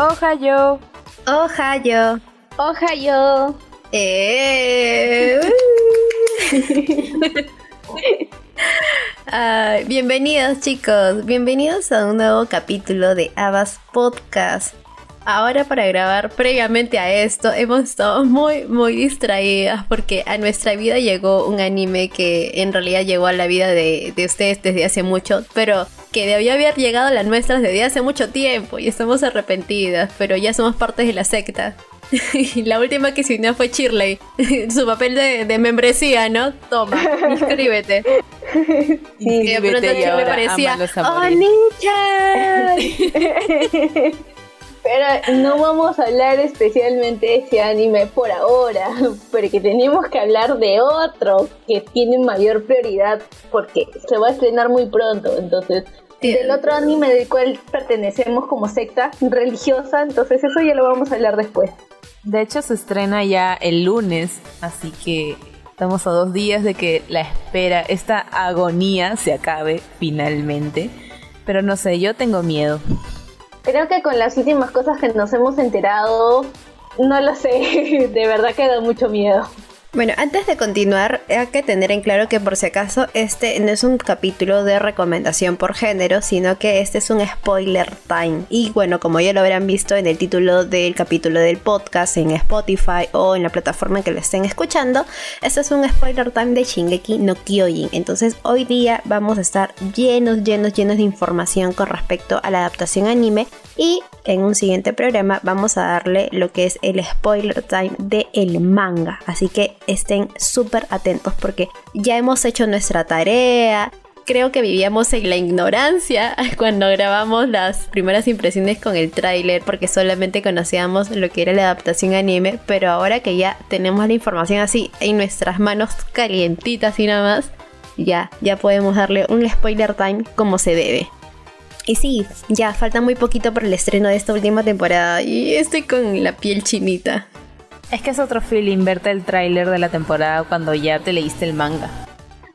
Ohayo. Ohayo. Ohayo. Eh. bienvenidos chicos, bienvenidos a un nuevo capítulo de Abbas Podcast. Ahora para grabar previamente a esto hemos estado muy muy distraídas porque a nuestra vida llegó un anime que en realidad llegó a la vida de, de ustedes desde hace mucho, pero que debió haber llegado a las nuestras desde hace mucho tiempo y estamos arrepentidas, pero ya somos parte de la secta. Y la última que se unió fue Shirley. Su papel de, membresía, ¿no? Toma, inscríbete. y de pronto Shirley parecía ¡Oh, Pero no vamos a hablar especialmente de ese anime por ahora, porque tenemos que hablar de otro que tiene mayor prioridad porque se va a estrenar muy pronto. Entonces, del otro anime del cual pertenecemos como secta religiosa, entonces eso ya lo vamos a hablar después. De hecho, se estrena ya el lunes, así que estamos a dos días de que la espera, esta agonía se acabe finalmente. Pero no sé, yo tengo miedo. Creo que con las últimas cosas que nos hemos enterado, no lo sé, de verdad que da mucho miedo. Bueno, antes de continuar, hay que tener en claro que por si acaso este no es un capítulo de recomendación por género, sino que este es un spoiler time. Y bueno, como ya lo habrán visto en el título del capítulo del podcast en Spotify o en la plataforma en que lo estén escuchando, este es un spoiler time de Shingeki no Kyojin. Entonces hoy día vamos a estar llenos, llenos, llenos de información con respecto a la adaptación anime y en un siguiente programa vamos a darle lo que es el spoiler time de el manga. Así que estén súper atentos porque ya hemos hecho nuestra tarea. Creo que vivíamos en la ignorancia cuando grabamos las primeras impresiones con el tráiler porque solamente conocíamos lo que era la adaptación anime, pero ahora que ya tenemos la información así en nuestras manos calientitas y nada más, ya, ya podemos darle un spoiler time como se debe. Y sí, ya falta muy poquito para el estreno de esta última temporada y estoy con la piel chinita. Es que es otro feeling verte el tráiler de la temporada cuando ya te leíste el manga.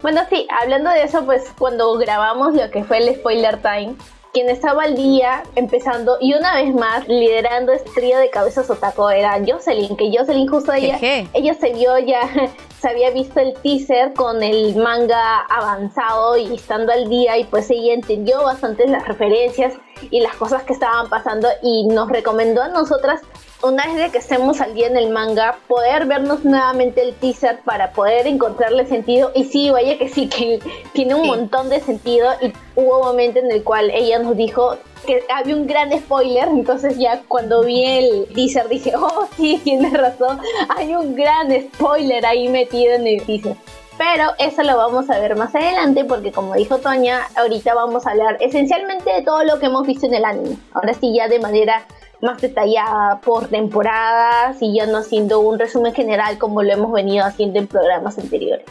Bueno, sí, hablando de eso, pues cuando grabamos lo que fue el spoiler time, quien estaba al día empezando y una vez más liderando trío de cabezas otaku era Jocelyn, que Jocelyn justo ella, ella se vio ya, se había visto el teaser con el manga avanzado y estando al día y pues ella entendió bastante las referencias y las cosas que estaban pasando y nos recomendó a nosotras una vez de que estemos al día en el manga, poder vernos nuevamente el teaser para poder encontrarle sentido. Y sí, vaya que sí, que tiene un montón de sentido. Y hubo un momento en el cual ella nos dijo que había un gran spoiler. Entonces ya cuando vi el teaser dije, oh sí, tiene razón. Hay un gran spoiler ahí metido en el teaser. Pero eso lo vamos a ver más adelante porque como dijo Toña, ahorita vamos a hablar esencialmente de todo lo que hemos visto en el anime. Ahora sí ya de manera más detallada por temporadas y ya no haciendo un resumen general como lo hemos venido haciendo en programas anteriores.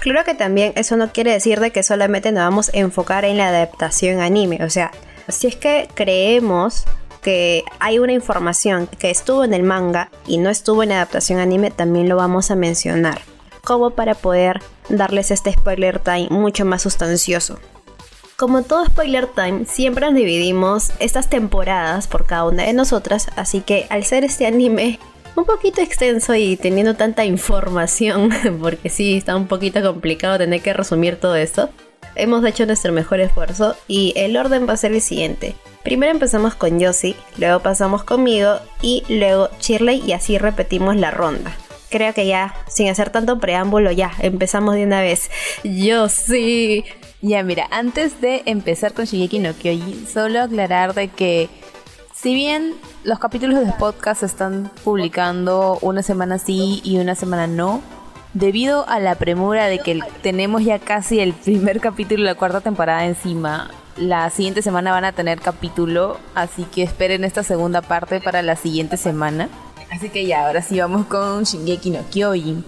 Claro que también eso no quiere decir de que solamente nos vamos a enfocar en la adaptación anime, o sea, si es que creemos que hay una información que estuvo en el manga y no estuvo en la adaptación anime, también lo vamos a mencionar, como para poder darles este spoiler time mucho más sustancioso. Como todo spoiler time, siempre dividimos estas temporadas por cada una de nosotras, así que al ser este anime un poquito extenso y teniendo tanta información, porque sí, está un poquito complicado tener que resumir todo esto, hemos hecho nuestro mejor esfuerzo y el orden va a ser el siguiente. Primero empezamos con Yossi, luego pasamos conmigo y luego Shirley y así repetimos la ronda creo que ya, sin hacer tanto preámbulo, ya, empezamos de una vez. Yo sí, ya, mira, antes de empezar con Shigeki no Kyojin, solo aclarar de que si bien los capítulos de podcast se están publicando una semana sí y una semana no, debido a la premura de que tenemos ya casi el primer capítulo de la cuarta temporada encima, la siguiente semana van a tener capítulo, así que esperen esta segunda parte para la siguiente semana. Así que ya, ahora sí vamos con Shingeki no Kyojin.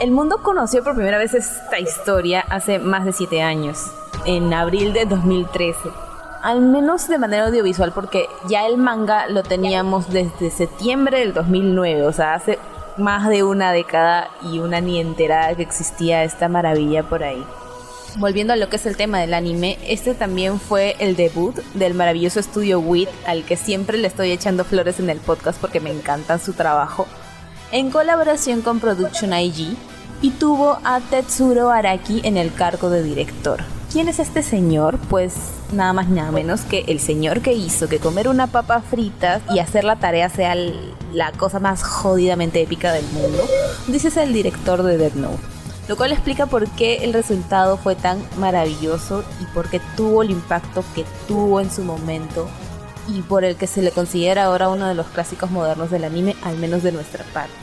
El mundo conoció por primera vez esta historia hace más de 7 años, en abril de 2013. Al menos de manera audiovisual, porque ya el manga lo teníamos desde septiembre del 2009, o sea, hace más de una década y una ni enterada que existía esta maravilla por ahí. Volviendo a lo que es el tema del anime, este también fue el debut del maravilloso estudio WIT, al que siempre le estoy echando flores en el podcast porque me encanta su trabajo, en colaboración con Production IG, y tuvo a Tetsuro Araki en el cargo de director. ¿Quién es este señor? Pues nada más nada menos que el señor que hizo que comer una papa frita y hacer la tarea sea la cosa más jodidamente épica del mundo. Dices el director de Dead Note lo cual explica por qué el resultado fue tan maravilloso y por qué tuvo el impacto que tuvo en su momento y por el que se le considera ahora uno de los clásicos modernos del anime, al menos de nuestra parte.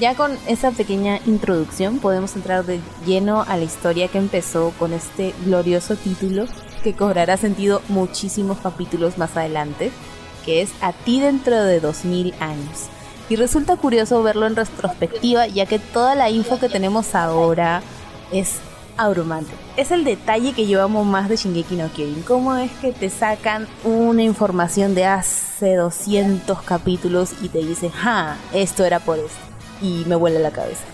Ya con esa pequeña introducción podemos entrar de lleno a la historia que empezó con este glorioso título que cobrará sentido muchísimos capítulos más adelante, que es A ti dentro de 2000 años y resulta curioso verlo en retrospectiva, ya que toda la info que tenemos ahora es abrumante. Es el detalle que llevamos más de Shingeki no Kyojin. ¿Cómo es que te sacan una información de hace 200 capítulos y te dicen, ja, esto era por esto? Y me vuela la cabeza.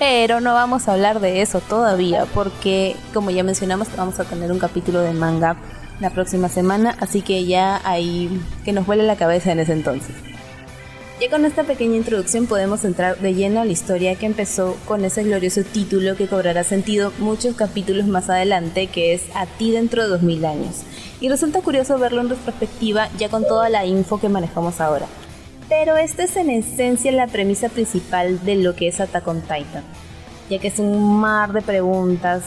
Pero no vamos a hablar de eso todavía, porque como ya mencionamos, vamos a tener un capítulo de manga la próxima semana, así que ya hay que nos vuele la cabeza en ese entonces. Ya con esta pequeña introducción podemos entrar de lleno a la historia que empezó con ese glorioso título que cobrará sentido muchos capítulos más adelante, que es A ti dentro de 2000 años. Y resulta curioso verlo en retrospectiva ya con toda la info que manejamos ahora. Pero esta es en esencia la premisa principal de lo que es Attack Titan, ya que es un mar de preguntas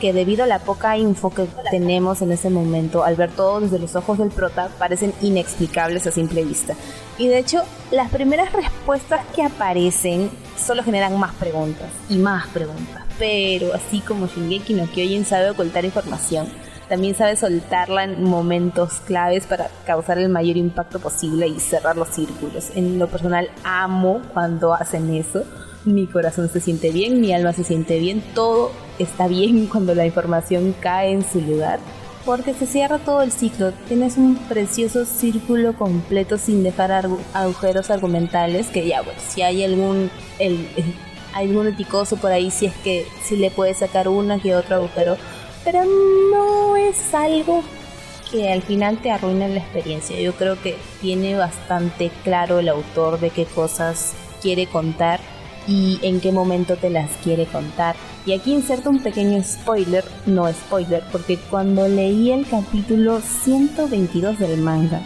que debido a la poca info que tenemos en ese momento, al ver todo desde los ojos del prota, parecen inexplicables a simple vista. Y de hecho, las primeras respuestas que aparecen solo generan más preguntas y más preguntas. Pero así como Shingeki no Kyojin sabe ocultar información, también sabe soltarla en momentos claves para causar el mayor impacto posible y cerrar los círculos. En lo personal amo cuando hacen eso mi corazón se siente bien, mi alma se siente bien, todo está bien cuando la información cae en su lugar. Porque se cierra todo el ciclo, tienes un precioso círculo completo sin dejar agujeros argumentales que ya, bueno, si hay algún, el, algún eticoso por ahí, si es que si le puedes sacar una que otro agujero, pero no es algo que al final te arruine la experiencia. Yo creo que tiene bastante claro el autor de qué cosas quiere contar y en qué momento te las quiere contar. Y aquí inserto un pequeño spoiler, no spoiler, porque cuando leí el capítulo 122 del manga,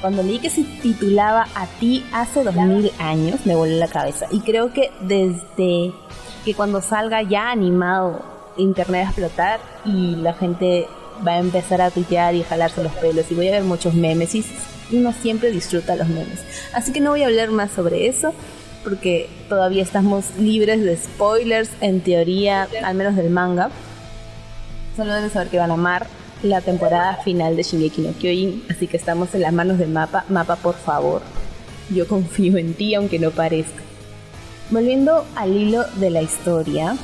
cuando leí que se titulaba A ti hace 2000 años, me voló la cabeza. Y creo que desde que cuando salga ya animado, internet a explotar y la gente va a empezar a tuitear y jalarse los pelos y voy a ver muchos memes y uno siempre disfruta los memes. Así que no voy a hablar más sobre eso porque todavía estamos libres de spoilers, en teoría, al menos del manga. Solo deben saber que van a amar la temporada final de Shingeki no Kyojin, así que estamos en las manos del mapa. Mapa, por favor. Yo confío en ti, aunque no parezca. Volviendo al hilo de la historia,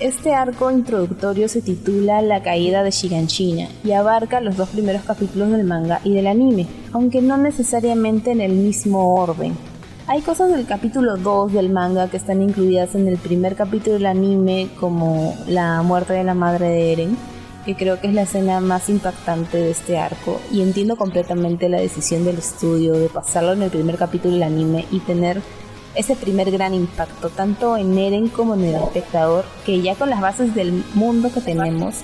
este arco introductorio se titula La caída de Shiganshina y abarca los dos primeros capítulos del manga y del anime, aunque no necesariamente en el mismo orden. Hay cosas del capítulo 2 del manga que están incluidas en el primer capítulo del anime, como la muerte de la madre de Eren, que creo que es la escena más impactante de este arco, y entiendo completamente la decisión del estudio de pasarlo en el primer capítulo del anime y tener ese primer gran impacto, tanto en Eren como en el espectador, que ya con las bases del mundo que tenemos,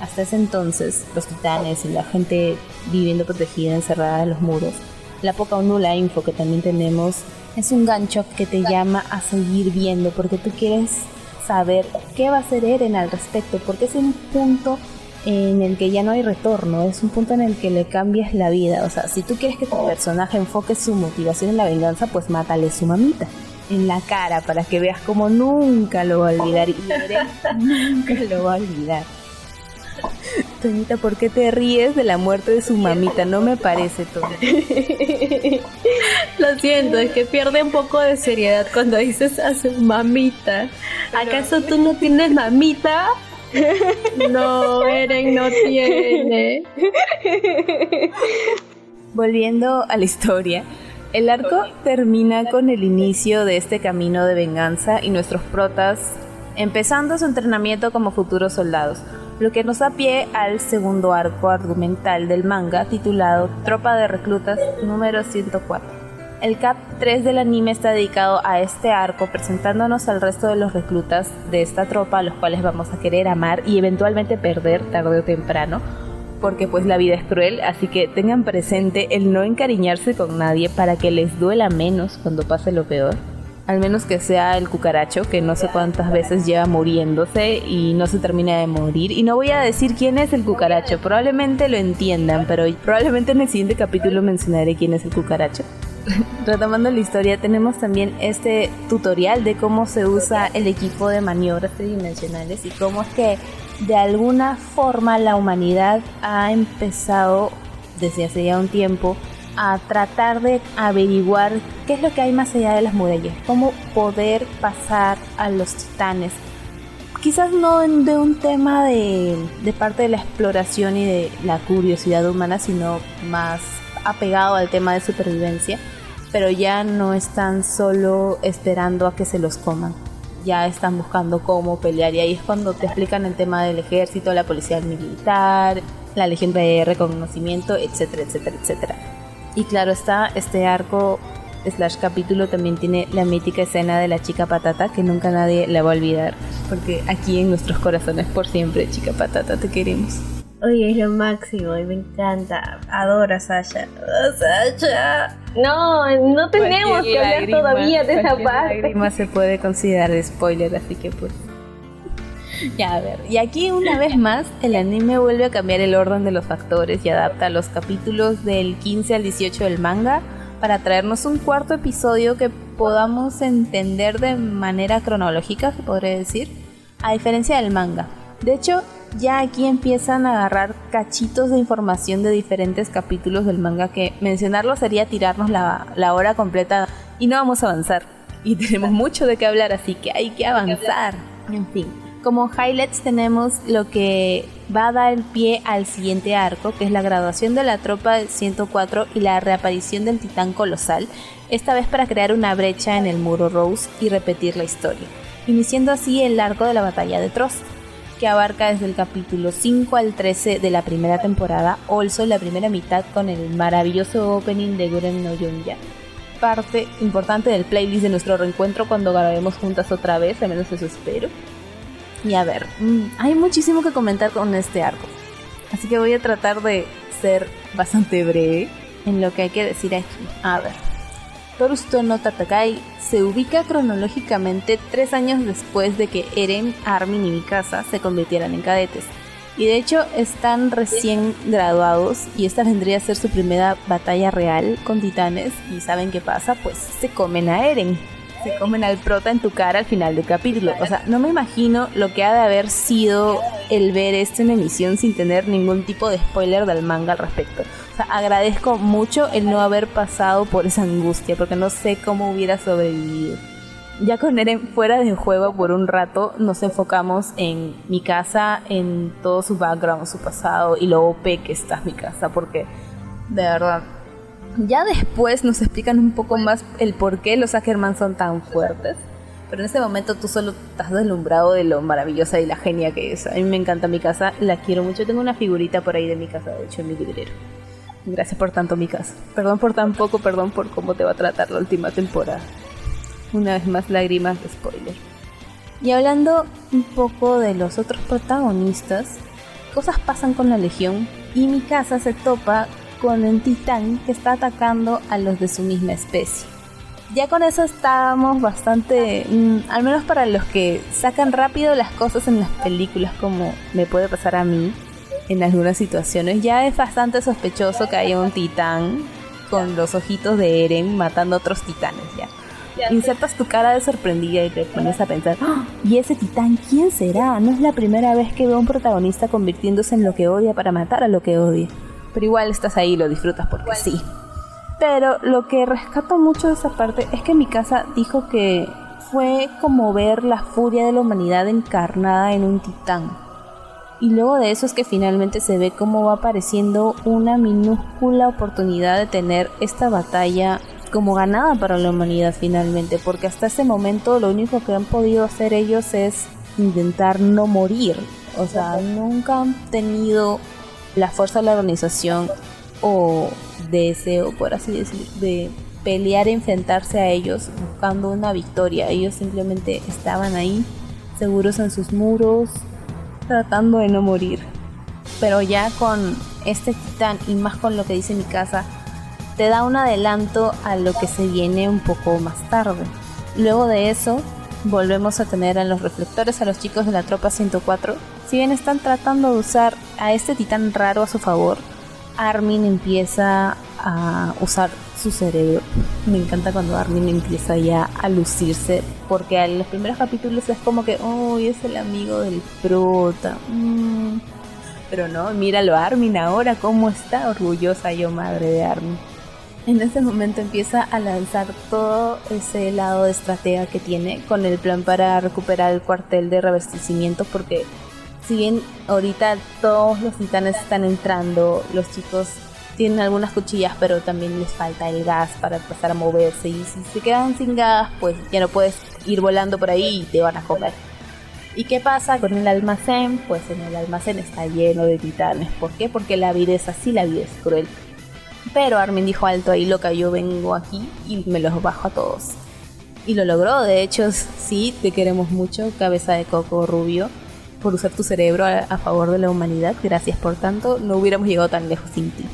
hasta ese entonces, los titanes y la gente viviendo protegida, encerrada en los muros, la poca o nula info que también tenemos es un gancho que te llama a seguir viendo porque tú quieres saber qué va a hacer Eren al respecto, porque es un punto en el que ya no hay retorno, es un punto en el que le cambias la vida. O sea, si tú quieres que tu personaje enfoque su motivación en la venganza, pues mátale su mamita en la cara para que veas como nunca lo va a olvidar y nunca lo va a olvidar. Toñita, ¿por qué te ríes de la muerte de su mamita? No me parece, todo. Lo siento, es que pierde un poco de seriedad cuando dices a su mamita. ¿Acaso tú no tienes mamita? No, Eren no tiene. Volviendo a la historia, el arco termina con el inicio de este camino de venganza y nuestros protas empezando su entrenamiento como futuros soldados lo que nos da pie al segundo arco argumental del manga titulado Tropa de Reclutas número 104. El Cap 3 del anime está dedicado a este arco, presentándonos al resto de los reclutas de esta tropa, a los cuales vamos a querer amar y eventualmente perder tarde o temprano, porque pues la vida es cruel, así que tengan presente el no encariñarse con nadie para que les duela menos cuando pase lo peor. Al menos que sea el cucaracho, que no sé cuántas veces lleva muriéndose y no se termina de morir. Y no voy a decir quién es el cucaracho, probablemente lo entiendan, pero probablemente en el siguiente capítulo mencionaré quién es el cucaracho. retomando la historia, tenemos también este tutorial de cómo se usa el equipo de maniobras tridimensionales y cómo es que de alguna forma la humanidad ha empezado desde hace ya un tiempo a tratar de averiguar qué es lo que hay más allá de las murallas, cómo poder pasar a los titanes. Quizás no de un tema de, de parte de la exploración y de la curiosidad humana, sino más apegado al tema de supervivencia pero ya no están solo esperando a que se los coman. Ya están buscando cómo pelear y ahí es cuando te explican el tema del ejército, la policía militar, la legión de reconocimiento, etcétera, etcétera, etcétera. Y claro está, este arco slash capítulo también tiene la mítica escena de la chica patata que nunca nadie la va a olvidar, porque aquí en nuestros corazones por siempre, chica patata, te queremos. Oye, es lo máximo y me encanta. Adoro a Sasha. Oh, Sasha. No, no tenemos que hablar todavía de esa parte. lágrima se puede considerar spoiler, así que pues. Ya, a ver. Y aquí una vez más, el anime vuelve a cambiar el orden de los factores y adapta los capítulos del 15 al 18 del manga para traernos un cuarto episodio que podamos entender de manera cronológica, se podría decir, a diferencia del manga. De hecho, ya aquí empiezan a agarrar cachitos de información de diferentes capítulos del manga que mencionarlo sería tirarnos la, hora completa y no vamos a avanzar. Y tenemos mucho de qué hablar, así que hay que avanzar. En fin, como highlights tenemos lo que va a dar pie al siguiente arco, que es la graduación de la tropa del 104 y la reaparición del titán colosal, esta vez para crear una brecha en el muro Rose y repetir la historia, iniciando así el arco de la batalla de Trost que abarca desde el capítulo 5 al 13 de la primera temporada, also la primera mitad con el maravilloso opening de Guren no Yunya. Parte importante del playlist de nuestro reencuentro cuando grabemos juntas otra vez, al menos eso espero. Y a ver, mm, hay muchísimo que comentar con este arco. Así que voy a tratar de ser bastante breve en lo que hay que decir aquí. A ver. Torusto no Tatakai se ubica cronológicamente tres años después de que Eren, Armin y Mikasa se convirtieran en cadetes. Y de hecho están recién graduados y esta vendría a ser su primera batalla real con titanes. ¿Y saben qué pasa? Pues se comen a Eren. Se comen al prota en tu cara al final del capítulo. O sea, no me imagino lo que ha de haber sido el ver esto en emisión sin tener ningún tipo de spoiler del manga al respecto agradezco mucho el no haber pasado por esa angustia, porque no sé cómo hubiera sobrevivido. Ya con Eren fuera del juego por un rato, nos enfocamos en mi casa, en todo su background, su pasado y lo OP que está mi casa, porque de verdad. Ya después nos explican un poco más el por qué los Ackerman son tan fuertes. Pero en ese momento tú solo estás deslumbrado de lo maravillosa y la genia que es. A mí me encanta mi casa, la quiero mucho. Tengo una figurita por ahí de mi casa, de hecho, en mi librero. Gracias por tanto, Mikas. Perdón por tan poco, perdón por cómo te va a tratar la última temporada. Una vez más, lágrimas de spoiler. Y hablando un poco de los otros protagonistas, cosas pasan con la Legión y Mikasa se topa con un titán que está atacando a los de su misma especie. Ya con eso estábamos bastante, mm, al menos para los que sacan rápido las cosas en las películas como me puede pasar a mí, en algunas situaciones. Ya es bastante sospechoso que haya un titán con los ojitos de Eren matando a otros titanes, ya. Insertas tu cara de sorprendida y te pones a pensar, ¡Ah! ¿y ese titán quién será? No es la primera vez que veo a un protagonista convirtiéndose en lo que odia para matar a lo que odia. Pero igual estás ahí y lo disfrutas porque sí. Pero lo que rescato mucho de esa parte es que mi casa dijo que fue como ver la furia de la humanidad encarnada en un titán y luego de eso es que finalmente se ve cómo va apareciendo una minúscula oportunidad de tener esta batalla como ganada para la humanidad finalmente, porque hasta ese momento lo único que han podido hacer ellos es intentar no morir. O sea, nunca han tenido la fuerza de la organización o deseo, por así decir, de pelear enfrentarse a ellos buscando una victoria. Ellos simplemente estaban ahí, seguros en sus muros, tratando de no morir. Pero ya con este titán y más con lo que dice mi casa, te da un adelanto a lo que se viene un poco más tarde. Luego de eso, volvemos a tener en los reflectores a los chicos de la tropa 104. Si bien están tratando de usar a este titán raro a su favor, Armin empieza a usar su cerebro. Me encanta cuando Armin empieza ya a lucirse, porque en los primeros capítulos es como que, oh, es el amigo del prota. Mm. Pero no, míralo Armin ahora, cómo está orgullosa yo, madre de Armin. En ese momento empieza a lanzar todo ese lado de estratega que tiene con el plan para recuperar el cuartel de reabastecimiento porque si bien ahorita todos los titanes están entrando, los chicos tienen algunas cuchillas, pero también les falta el gas para empezar a moverse. Y si se quedan sin gas, pues ya no puedes ir volando por ahí y te van a comer. ¿Y qué pasa con el almacén? Pues en el almacén está lleno de titanes. ¿Por qué? Porque la vida es así, la vida es cruel. Pero Armin dijo alto ahí loca, yo vengo aquí y me los bajo a todos. Y lo logró, de hecho, sí, te queremos mucho, cabeza de coco rubio, por usar tu cerebro a, favor de la humanidad. Gracias por tanto, no hubiéramos llegado tan lejos sin ti.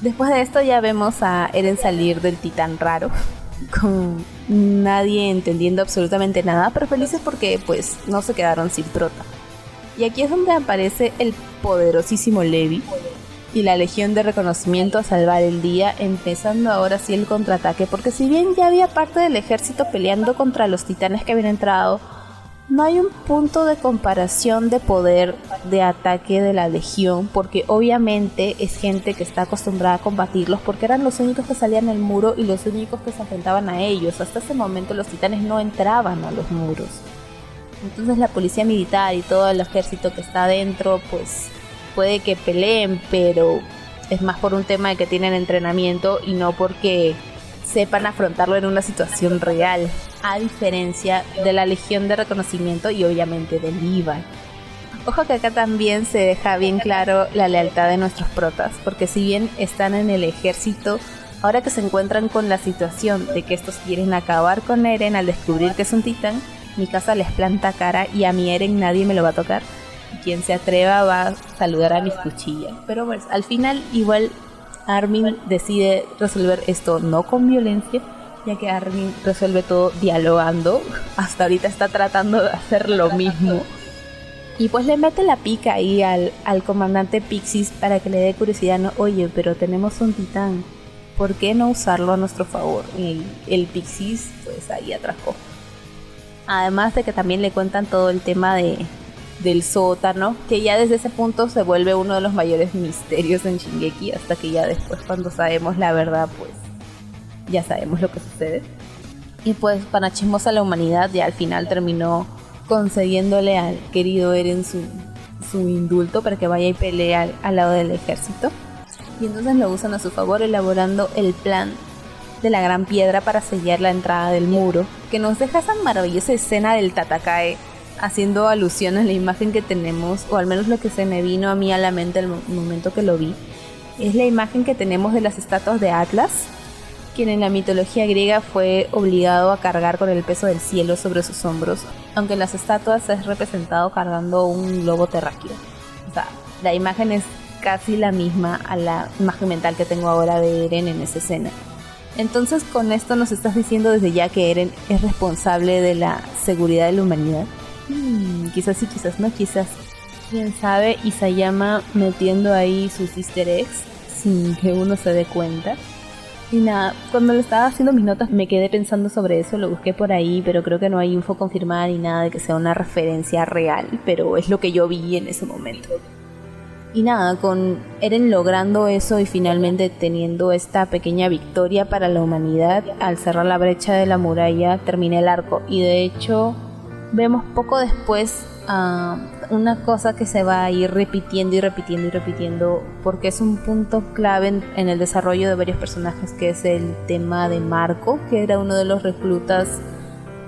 Después de esto ya vemos a Eren salir del titán raro, con nadie entendiendo absolutamente nada, pero felices porque pues no se quedaron sin prota. Y aquí es donde aparece el poderosísimo Levi y la Legión de Reconocimiento a salvar el día, empezando ahora sí el contraataque, porque si bien ya había parte del ejército peleando contra los titanes que habían entrado, no hay un punto de comparación de poder de ataque de la legión, porque obviamente es gente que está acostumbrada a combatirlos, porque eran los únicos que salían al muro y los únicos que se enfrentaban a ellos. Hasta ese momento los titanes no entraban a los muros. Entonces la policía militar y todo el ejército que está adentro, pues puede que peleen, pero es más por un tema de que tienen entrenamiento y no porque sepan afrontarlo en una situación real, a diferencia de la Legión de Reconocimiento y obviamente del Levi. Ojo que acá también se deja bien claro la lealtad de nuestros protas, porque si bien están en el ejército, ahora que se encuentran con la situación de que estos quieren acabar con Eren al descubrir que es un titán, mi casa les planta cara y a mi Eren nadie me lo va a tocar. Quien se atreva va a saludar a mis cuchillas. Pero pues al final igual Armin decide resolver esto no con violencia, ya que Armin resuelve todo dialogando. Hasta ahorita está tratando de hacer lo mismo. Y pues le mete la pica ahí al, al comandante Pixis para que le dé curiosidad. No, Oye, pero tenemos un titán. ¿Por qué no usarlo a nuestro favor? Y el Pixis pues ahí atracó. Además de que también le cuentan todo el tema de, del sótano, que ya desde ese punto se vuelve uno de los mayores misterios en Shingeki, hasta que ya después cuando sabemos la verdad, pues ya sabemos lo que sucede. Y pues para chismosa la humanidad ya al final terminó concediéndole al querido Eren su, su indulto para que vaya y pelee al, al lado del ejército. Y entonces lo usan a su favor elaborando el plan de la gran piedra para sellar la entrada del muro, que nos deja esa maravillosa escena del Tatakae haciendo alusión a la imagen que tenemos, o al menos lo que se me vino a mí a la mente el momento que lo vi, es la imagen que tenemos de las estatuas de Atlas, quien en la mitología griega fue obligado a cargar con el peso del cielo sobre sus hombros, aunque en las estatuas es representado cargando un lobo terráqueo. O sea, la imagen es casi la misma a la imagen mental que tengo ahora de Eren en esa escena. Entonces con esto nos estás diciendo desde ya que Eren es responsable de la seguridad de la humanidad. Hmm, quizás sí, quizás no, quizás. Quién sabe, Isayama metiendo ahí sus easter eggs sin que uno se dé cuenta. Y nada, cuando le estaba haciendo mis notas me quedé pensando sobre eso, lo busqué por ahí, pero creo que no hay info confirmada ni nada de que sea una referencia real, pero es lo que yo vi en ese momento. Y nada, con Eren logrando eso y finalmente teniendo esta pequeña victoria para la humanidad, al cerrar la brecha de la muralla terminé el arco. Y de hecho, vemos poco después uh, una cosa que se va a ir repitiendo y repitiendo y repitiendo porque es un punto clave en, en, el desarrollo de varios personajes que es el tema de Marco que era uno de los reclutas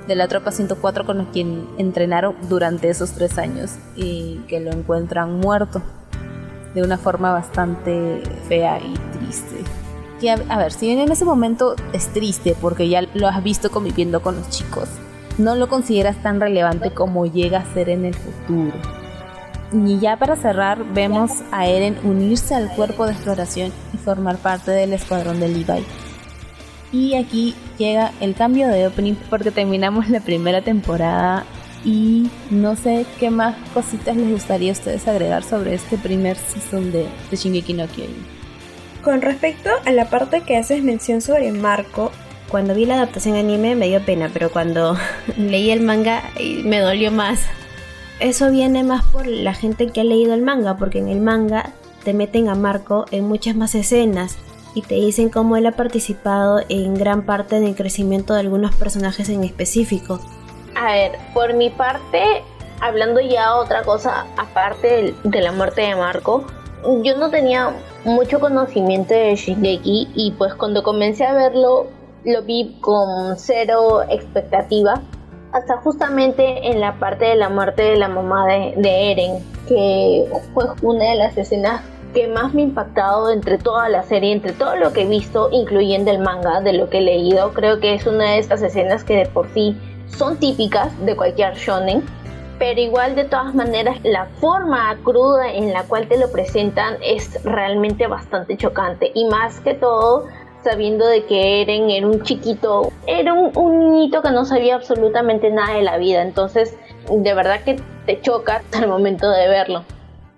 de la tropa 104 con los quien entrenaron durante esos tres años y que lo encuentran muerto de una forma bastante fea y triste. Que a, ver, si bien en ese momento es triste porque ya lo has visto conviviendo con los chicos, no lo consideras tan relevante como llega a ser en el futuro. Y ya para cerrar, vemos a Eren unirse al cuerpo de exploración y formar parte del escuadrón de Levi. Y aquí llega el cambio de opening porque terminamos la primera temporada y no sé qué más cositas les gustaría a ustedes agregar sobre este primer season de, de Shingeki no Kyojin. Con respecto a la parte que haces mención sobre Marco, cuando vi la adaptación anime me dio pena, pero cuando leí el manga me dolió más. Eso viene más por la gente que ha leído el manga, porque en el manga te meten a Marco en muchas más escenas y te dicen cómo él ha participado en gran parte del crecimiento de algunos personajes en específico. A ver, por mi parte, hablando ya otra cosa aparte de la muerte de Marco, yo no tenía mucho conocimiento de Shingeki y pues cuando comencé a verlo lo vi con cero expectativa hasta justamente en la parte de la muerte de la mamá de, de Eren que fue una de las escenas que más me ha impactado entre toda la serie, entre todo lo que he visto, incluyendo el manga, de lo que he leído. Creo que es una de estas escenas que de por sí son típicas de cualquier shonen, pero igual de todas maneras la forma cruda en la cual te lo presentan es realmente bastante chocante y más que todo sabiendo de que Eren era un chiquito, era un, un niñito que no sabía absolutamente nada de la vida, entonces de verdad que te choca al momento de verlo.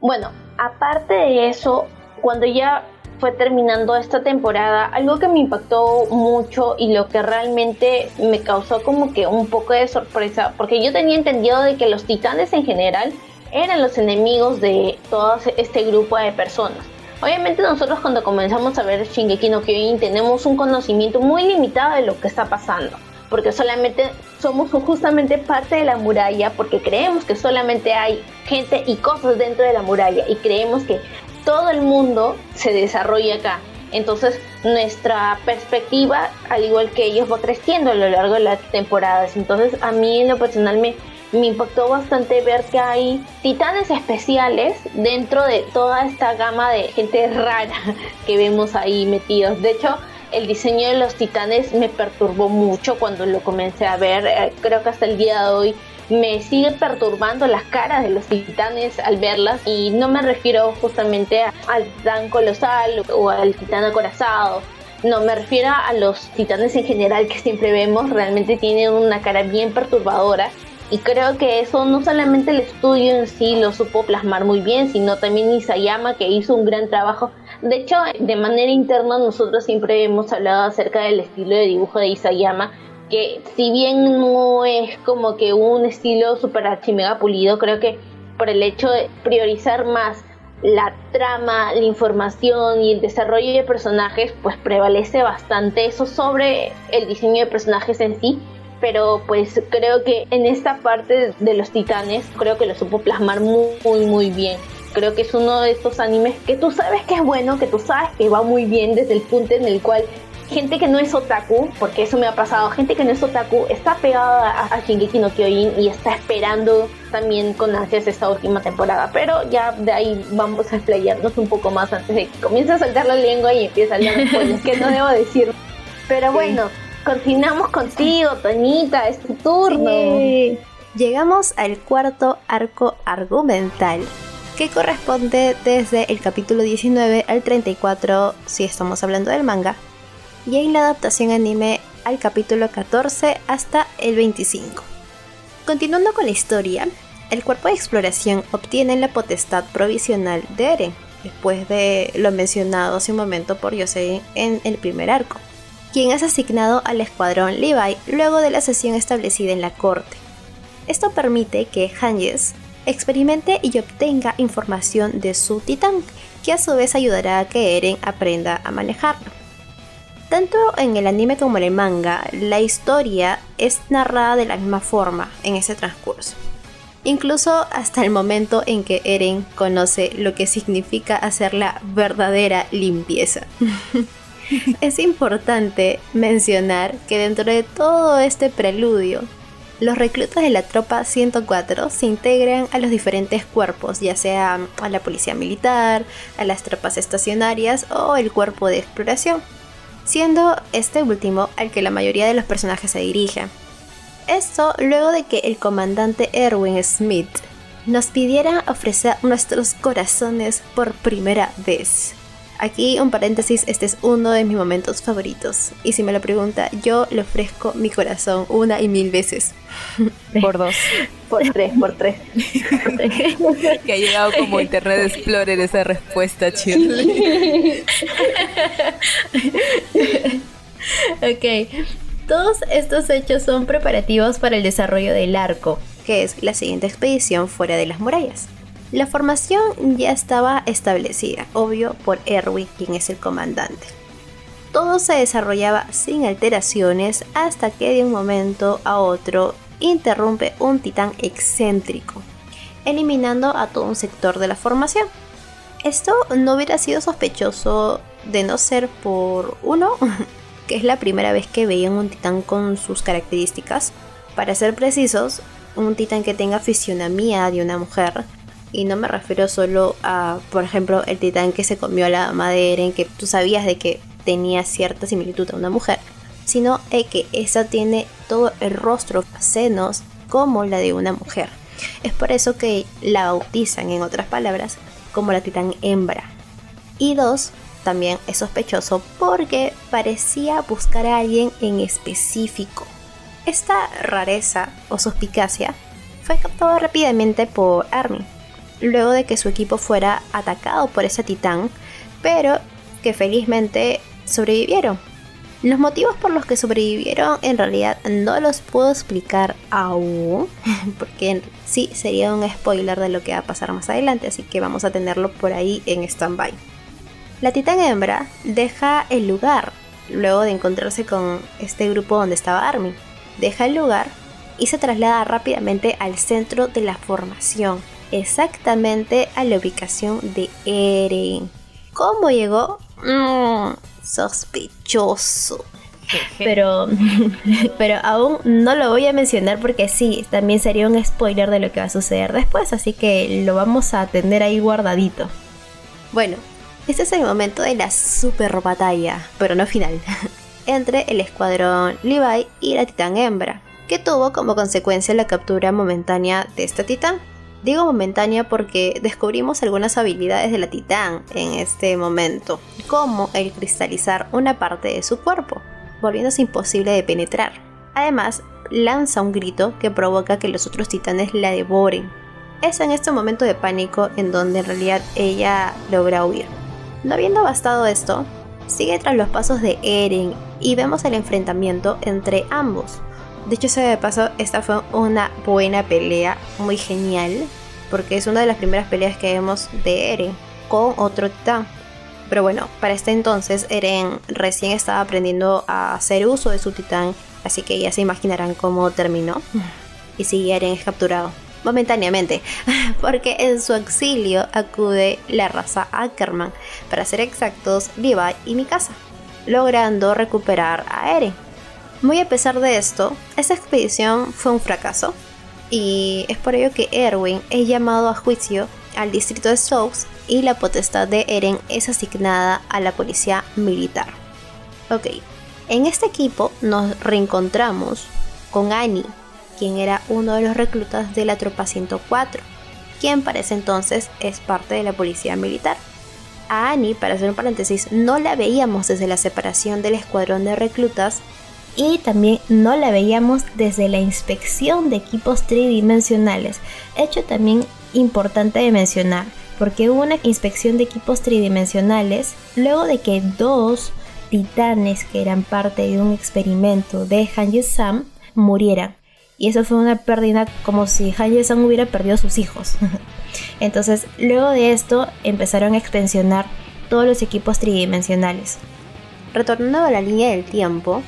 Bueno, aparte de eso, cuando ya fue terminando esta temporada, algo que me impactó mucho y lo que realmente me causó como que un poco de sorpresa, porque yo tenía entendido de que los titanes en general eran los enemigos de todo este grupo de personas. Obviamente nosotros cuando comenzamos a ver Shingeki no Kyojin tenemos un conocimiento muy limitado de lo que está pasando, porque solamente somos justamente parte de la muralla, porque creemos que solamente hay gente y cosas dentro de la muralla y creemos que todo el mundo se desarrolla acá. Entonces nuestra perspectiva, al igual que ellos, va creciendo a lo largo de las temporadas. Entonces a mí en lo personal me, me impactó bastante ver que hay titanes especiales dentro de toda esta gama de gente rara que vemos ahí metidos. De hecho, el diseño de los titanes me perturbó mucho cuando lo comencé a ver. Eh, creo que hasta el día de hoy me sigue perturbando las caras de los titanes al verlas y no me refiero justamente al titán colosal o al titán acorazado. No, me refiero a los titanes en general que siempre vemos, realmente tienen una cara bien perturbadora y creo que eso no solamente el estudio en sí lo supo plasmar muy bien, sino también Isayama que hizo un gran trabajo. De hecho, de manera interna nosotros siempre hemos hablado acerca del estilo de dibujo de Isayama que si bien no es como que un estilo super archimega pulido, creo que por el hecho de priorizar más la trama, la información y el desarrollo de personajes, pues prevalece bastante eso sobre el diseño de personajes en sí. Pero pues creo que en esta parte de los titanes, creo que lo supo plasmar muy, muy, muy bien. Creo que es uno de estos animes que tú sabes que es bueno, que tú sabes que va muy bien desde el punto en el cual gente que no es otaku, porque eso me ha pasado, gente que no es otaku está pegada a, a Shingeki no Kyojin y está esperando también con ansias esta última temporada, pero ya de ahí vamos a explayarnos un poco más antes de que comience a saltar la lengua y empiece a hablar spoilers, que no debo decir. Pero bueno, continuamos contigo, Toñita, es tu turno. Llegamos al cuarto arco argumental que corresponde desde el capítulo 19 al 34 si estamos hablando del manga y en la adaptación anime al capítulo 14 hasta el 25. Continuando con la historia, el cuerpo de exploración obtiene la potestad provisional de Eren, después de lo mencionado hace un momento por Yosei en el primer arco, quien es asignado al escuadrón Levi luego de la sesión establecida en la corte. Esto permite que Hanges experimente y obtenga información de su titán, que a su vez ayudará a que Eren aprenda a manejarlo. Tanto en el anime como en el manga, la historia es narrada de la misma forma en ese transcurso. Incluso hasta el momento en que Eren conoce lo que significa hacer la verdadera limpieza. es importante mencionar que dentro de todo este preludio, los reclutas de la tropa 104 se integran a los diferentes cuerpos, ya sea a la policía militar, a las tropas estacionarias o el cuerpo de exploración, siendo este último al que la mayoría de los personajes se dirigen. Esto luego de que el comandante Erwin Smith nos pidiera ofrecer nuestros corazones por primera vez. Aquí un paréntesis, este es uno de mis momentos favoritos. Y si me lo pregunta, yo le ofrezco mi corazón una y mil veces. Por dos. Por tres, por tres. que ha llegado como Internet Explorer esa respuesta, Shirley. ok. Todos estos hechos son preparativos para el desarrollo del arco, que es la siguiente expedición fuera de las murallas. La formación ya estaba establecida, obvio, por Erwin, quien es el comandante. Todo se desarrollaba sin alteraciones hasta que de un momento a otro interrumpe un titán excéntrico, eliminando a todo un sector de la formación. Esto no hubiera sido sospechoso de no ser por uno, que es la primera vez que veían un titán con sus características. Para ser precisos, un titán que tenga fisionomía de una mujer. Y no me refiero solo a, por ejemplo, el titán que se comió la madera, en que tú sabías de que tenía cierta similitud a una mujer, sino que esa tiene todo el rostro, senos, como la de una mujer. Es por eso que la bautizan, en otras palabras, como la titán hembra. Y dos, también es sospechoso porque parecía buscar a alguien en específico. Esta rareza o suspicacia fue captada rápidamente por Armin, luego de que su equipo fuera atacado por ese titán, pero que felizmente sobrevivieron. Los motivos por los que sobrevivieron en realidad no los puedo explicar aún, porque sí sería un spoiler de lo que va a pasar más adelante, así que vamos a tenerlo por ahí en stand-by. La titán hembra deja el lugar luego de encontrarse con este grupo donde estaba Armin. Deja el lugar y se traslada rápidamente al centro de la formación, exactamente a la ubicación de Eren. ¿Cómo llegó? Mm, sospechoso. Pero, pero aún no lo voy a mencionar porque sí, también sería un spoiler de lo que va a suceder después, así que lo vamos a tener ahí guardadito. Bueno, este es el momento de la super batalla, pero no final, entre el escuadrón Levi y la titán hembra, que tuvo como consecuencia la captura momentánea de esta titán. Digo momentánea porque descubrimos algunas habilidades de la titán en este momento, como el cristalizar una parte de su cuerpo, volviéndose imposible de penetrar. Además, lanza un grito que provoca que los otros titanes la devoren. Es en este momento de pánico en donde en realidad ella logra huir. No habiendo bastado esto, sigue tras los pasos de Eren y vemos el enfrentamiento entre ambos. De hecho, se de paso, esta fue una buena pelea, muy genial, porque es una de las primeras peleas que vemos de Eren con otro titán. Pero bueno, para este entonces Eren recién estaba aprendiendo a hacer uso de su titán, así que ya se imaginarán cómo terminó. Y si Eren es capturado momentáneamente, porque en su auxilio acude la raza Ackerman, para ser exactos, Levi y Mikasa, logrando recuperar a Eren. Muy a pesar de esto, esta expedición fue un fracaso, y es por ello que Erwin es llamado a juicio al distrito de South y la potestad de Eren es asignada a la policía militar. Ok, en este equipo nos reencontramos con Annie, quien era uno de los reclutas de la Tropa 104, quien para ese entonces es parte de la policía militar. A Annie, para hacer un paréntesis, no la veíamos desde la separación del escuadrón de reclutas y también no la veíamos desde la inspección de equipos tridimensionales, hecho también importante de mencionar, porque hubo una inspección de equipos tridimensionales luego de que dos titanes que eran parte de un experimento de Han Sam murieran. Y eso fue una pérdida como si Han Sang hubiera perdido a sus hijos. Entonces, luego de esto empezaron a expansionar todos los equipos tridimensionales. Retornando a la línea del tiempo,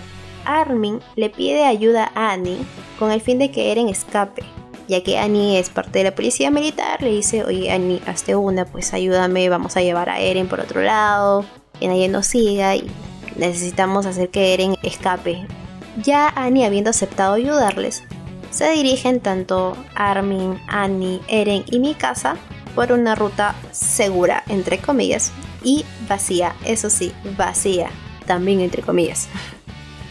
Armin le pide ayuda a Annie con el fin de que Eren escape, ya que Annie es parte de la policía militar, le dice, oye Annie, hazte una, pues ayúdame, vamos a llevar a Eren por otro lado, que nadie nos siga y necesitamos hacer que Eren escape. Ya Annie habiendo aceptado ayudarles, se dirigen tanto Armin, Annie, Eren y Mikasa por una ruta segura, entre comillas, y vacía, eso sí, vacía, también entre comillas.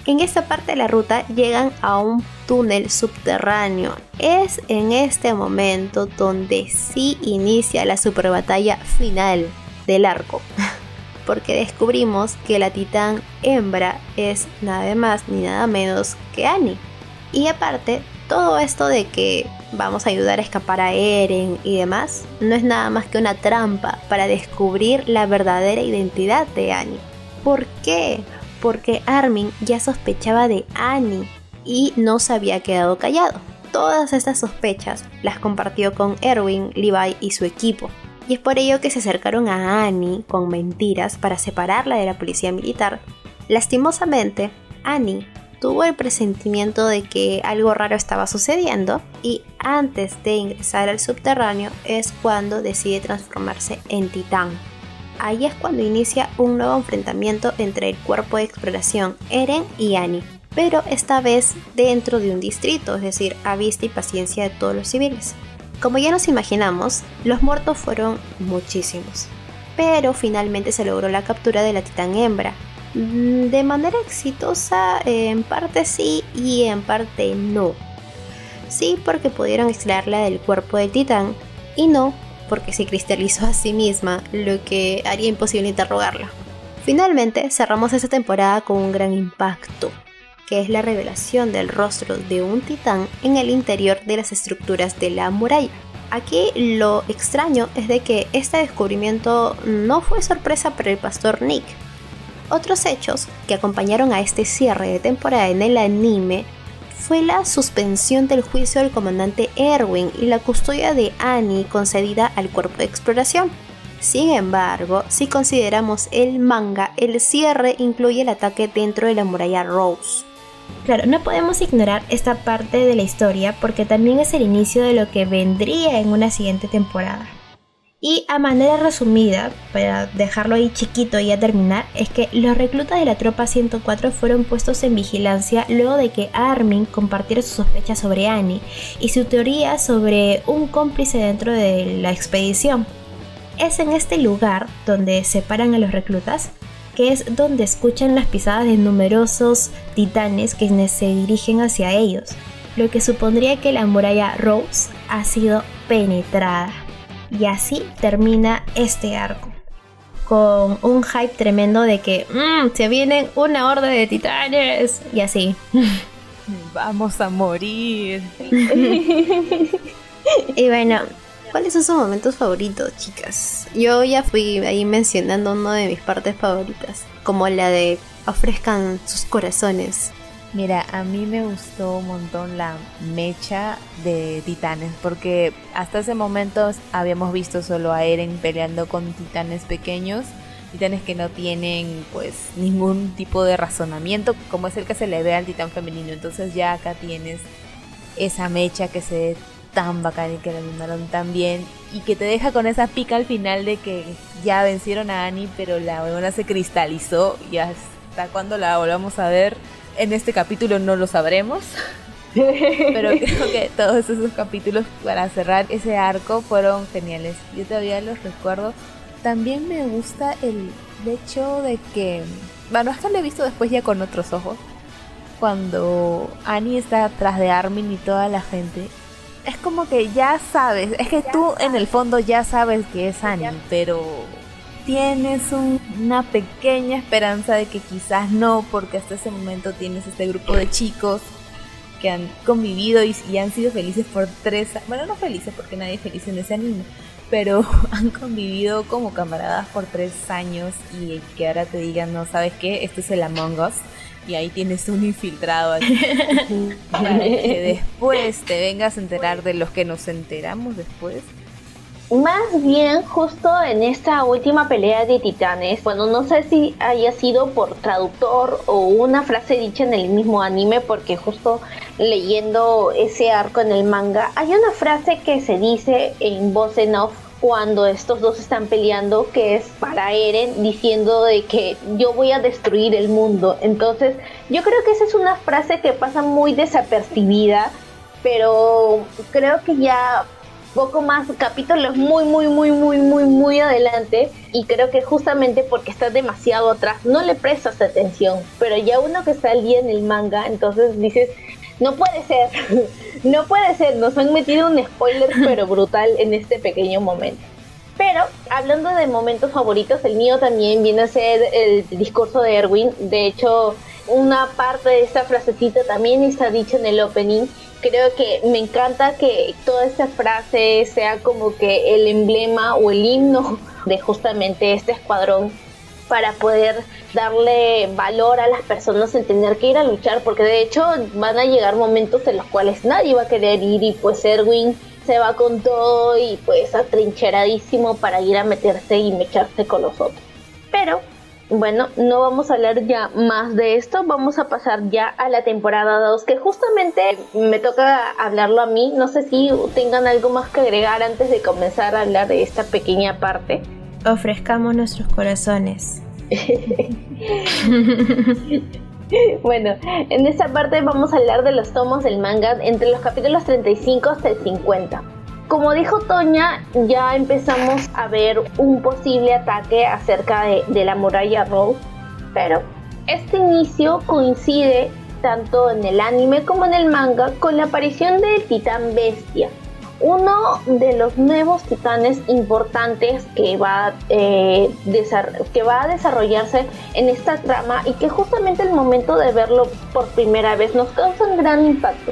En esta parte de la ruta llegan a un túnel subterráneo. Es en este momento donde sí inicia la super batalla final del arco. Porque descubrimos que la titán hembra es nada más ni nada menos que Annie. Y aparte, todo esto de que vamos a ayudar a escapar a Eren y demás, no es nada más que una trampa para descubrir la verdadera identidad de Annie. ¿Por qué? Porque Armin ya sospechaba de Annie y no se había quedado callado. Todas estas sospechas las compartió con Erwin, Levi y su equipo. Y es por ello que se acercaron a Annie con mentiras para separarla de la policía militar. Lastimosamente, Annie tuvo el presentimiento de que algo raro estaba sucediendo y antes de ingresar al subterráneo es cuando decide transformarse en titán ahí es cuando inicia un nuevo enfrentamiento entre el cuerpo de exploración Eren y Annie, pero esta vez dentro de un distrito, es decir, a vista y paciencia de todos los civiles. Como ya nos imaginamos, los muertos fueron muchísimos, pero finalmente se logró la captura de la titán hembra. Mm, de manera exitosa, en parte sí y en parte no. Sí porque pudieron extraerla del cuerpo del titán y no porque se cristalizó a sí misma, lo que haría imposible interrogarla. Finalmente, cerramos esta temporada con un gran impacto, que es la revelación del rostro de un titán en el interior de las estructuras de la muralla. Aquí lo extraño es de que este descubrimiento no fue sorpresa para el pastor Nick. Otros hechos que acompañaron a este cierre de temporada en el anime fue la suspensión del juicio del comandante Erwin y la custodia de Annie concedida al cuerpo de exploración. Sin embargo, si consideramos el manga, el cierre incluye el ataque dentro de la muralla Rose. Claro, no podemos ignorar esta parte de la historia porque también es el inicio de lo que vendría en una siguiente temporada. Y a manera resumida, para dejarlo ahí chiquito y a terminar, es que los reclutas de la tropa 104 fueron puestos en vigilancia luego de que Armin compartiera sus sospechas sobre Annie y su teoría sobre un cómplice dentro de la expedición. Es en este lugar donde separan a los reclutas, que es donde escuchan las pisadas de numerosos titanes que se dirigen hacia ellos, lo que supondría que la muralla Rose ha sido penetrada. Y así termina este arco. Con un hype tremendo de que mm, se vienen una horda de titanes. Y así. Vamos a morir. y bueno, ¿cuáles son sus momentos favoritos, chicas? Yo ya fui ahí mencionando una de mis partes favoritas, como la de ofrezcan sus corazones Mira, a mí me gustó un montón la mecha de titanes, porque hasta ese momento habíamos visto solo a Eren peleando con titanes pequeños, titanes que no tienen pues ningún tipo de razonamiento, como es el que se le ve al titán femenino. Entonces ya acá tienes esa mecha que se ve tan bacana y que la animaron tan bien y que te deja con esa pica al final de que ya vencieron a Annie, pero la huevona se cristalizó y hasta cuando la volvamos a ver en este capítulo no lo sabremos. Pero creo que todos esos capítulos para cerrar ese arco fueron geniales. Yo todavía los recuerdo. También me gusta el hecho de que, bueno, hasta lo he visto después ya con otros ojos. Cuando Annie está atrás de Armin y toda la gente. Es como que ya sabes, es que tú en el fondo ya sabes que es Annie, pero tienes una pequeña esperanza de que quizás no, porque hasta ese momento tienes este grupo de chicos que han convivido y, han sido felices por tres años. Bueno, no felices porque nadie es feliz en ese anime, pero han convivido como camaradas por tres años y que ahora te digan, no, ¿sabes qué? Este es el Among Us y ahí tienes un infiltrado aquí. para que después te vengas a enterar de los que nos enteramos después más bien, justo en esta última pelea de titanes, bueno, no sé si haya sido por traductor o una frase dicha en el mismo anime, porque justo leyendo ese arco en el manga, hay una frase que se dice en voz en off cuando estos dos están peleando, que es para Eren diciendo de que yo voy a destruir el mundo. Entonces, yo creo que esa es una frase que pasa muy desapercibida pero creo que ya poco más capítulos muy muy muy muy muy muy adelante y creo que justamente porque está demasiado atrás no le prestas atención pero ya uno que está al día en el manga entonces dices no puede ser no puede ser nos han metido un spoiler pero brutal en este pequeño momento pero hablando de momentos favoritos, el mío también viene a ser el discurso de Erwin. De hecho, una parte de esta frasecita también está dicha en el opening. Creo que me encanta que toda esta frase sea como que el emblema o el himno de justamente este escuadrón para poder darle valor a las personas en tener que ir a luchar, porque de hecho van a llegar momentos en los cuales nadie va a querer ir y pues Erwin se va con todo y pues atrincheradísimo para ir a meterse y mecharse con los otros. Pero bueno, no vamos a hablar ya más de esto, vamos a pasar ya a la temporada 2, que justamente me toca hablarlo a mí, no sé si tengan algo más que agregar antes de comenzar a hablar de esta pequeña parte. Ofrezcamos nuestros corazones. bueno, en esta parte vamos a hablar de los tomos del manga entre los capítulos 35 hasta el 50. Como dijo Toña, ya empezamos a ver un posible ataque acerca de, la muralla Rose, pero este inicio coincide tanto en el anime como en el manga con la aparición del titán bestia, uno de los nuevos titanes importantes que va, eh, que va a desarrollarse en esta trama y que justamente el momento de verlo por primera vez nos causa un gran impacto.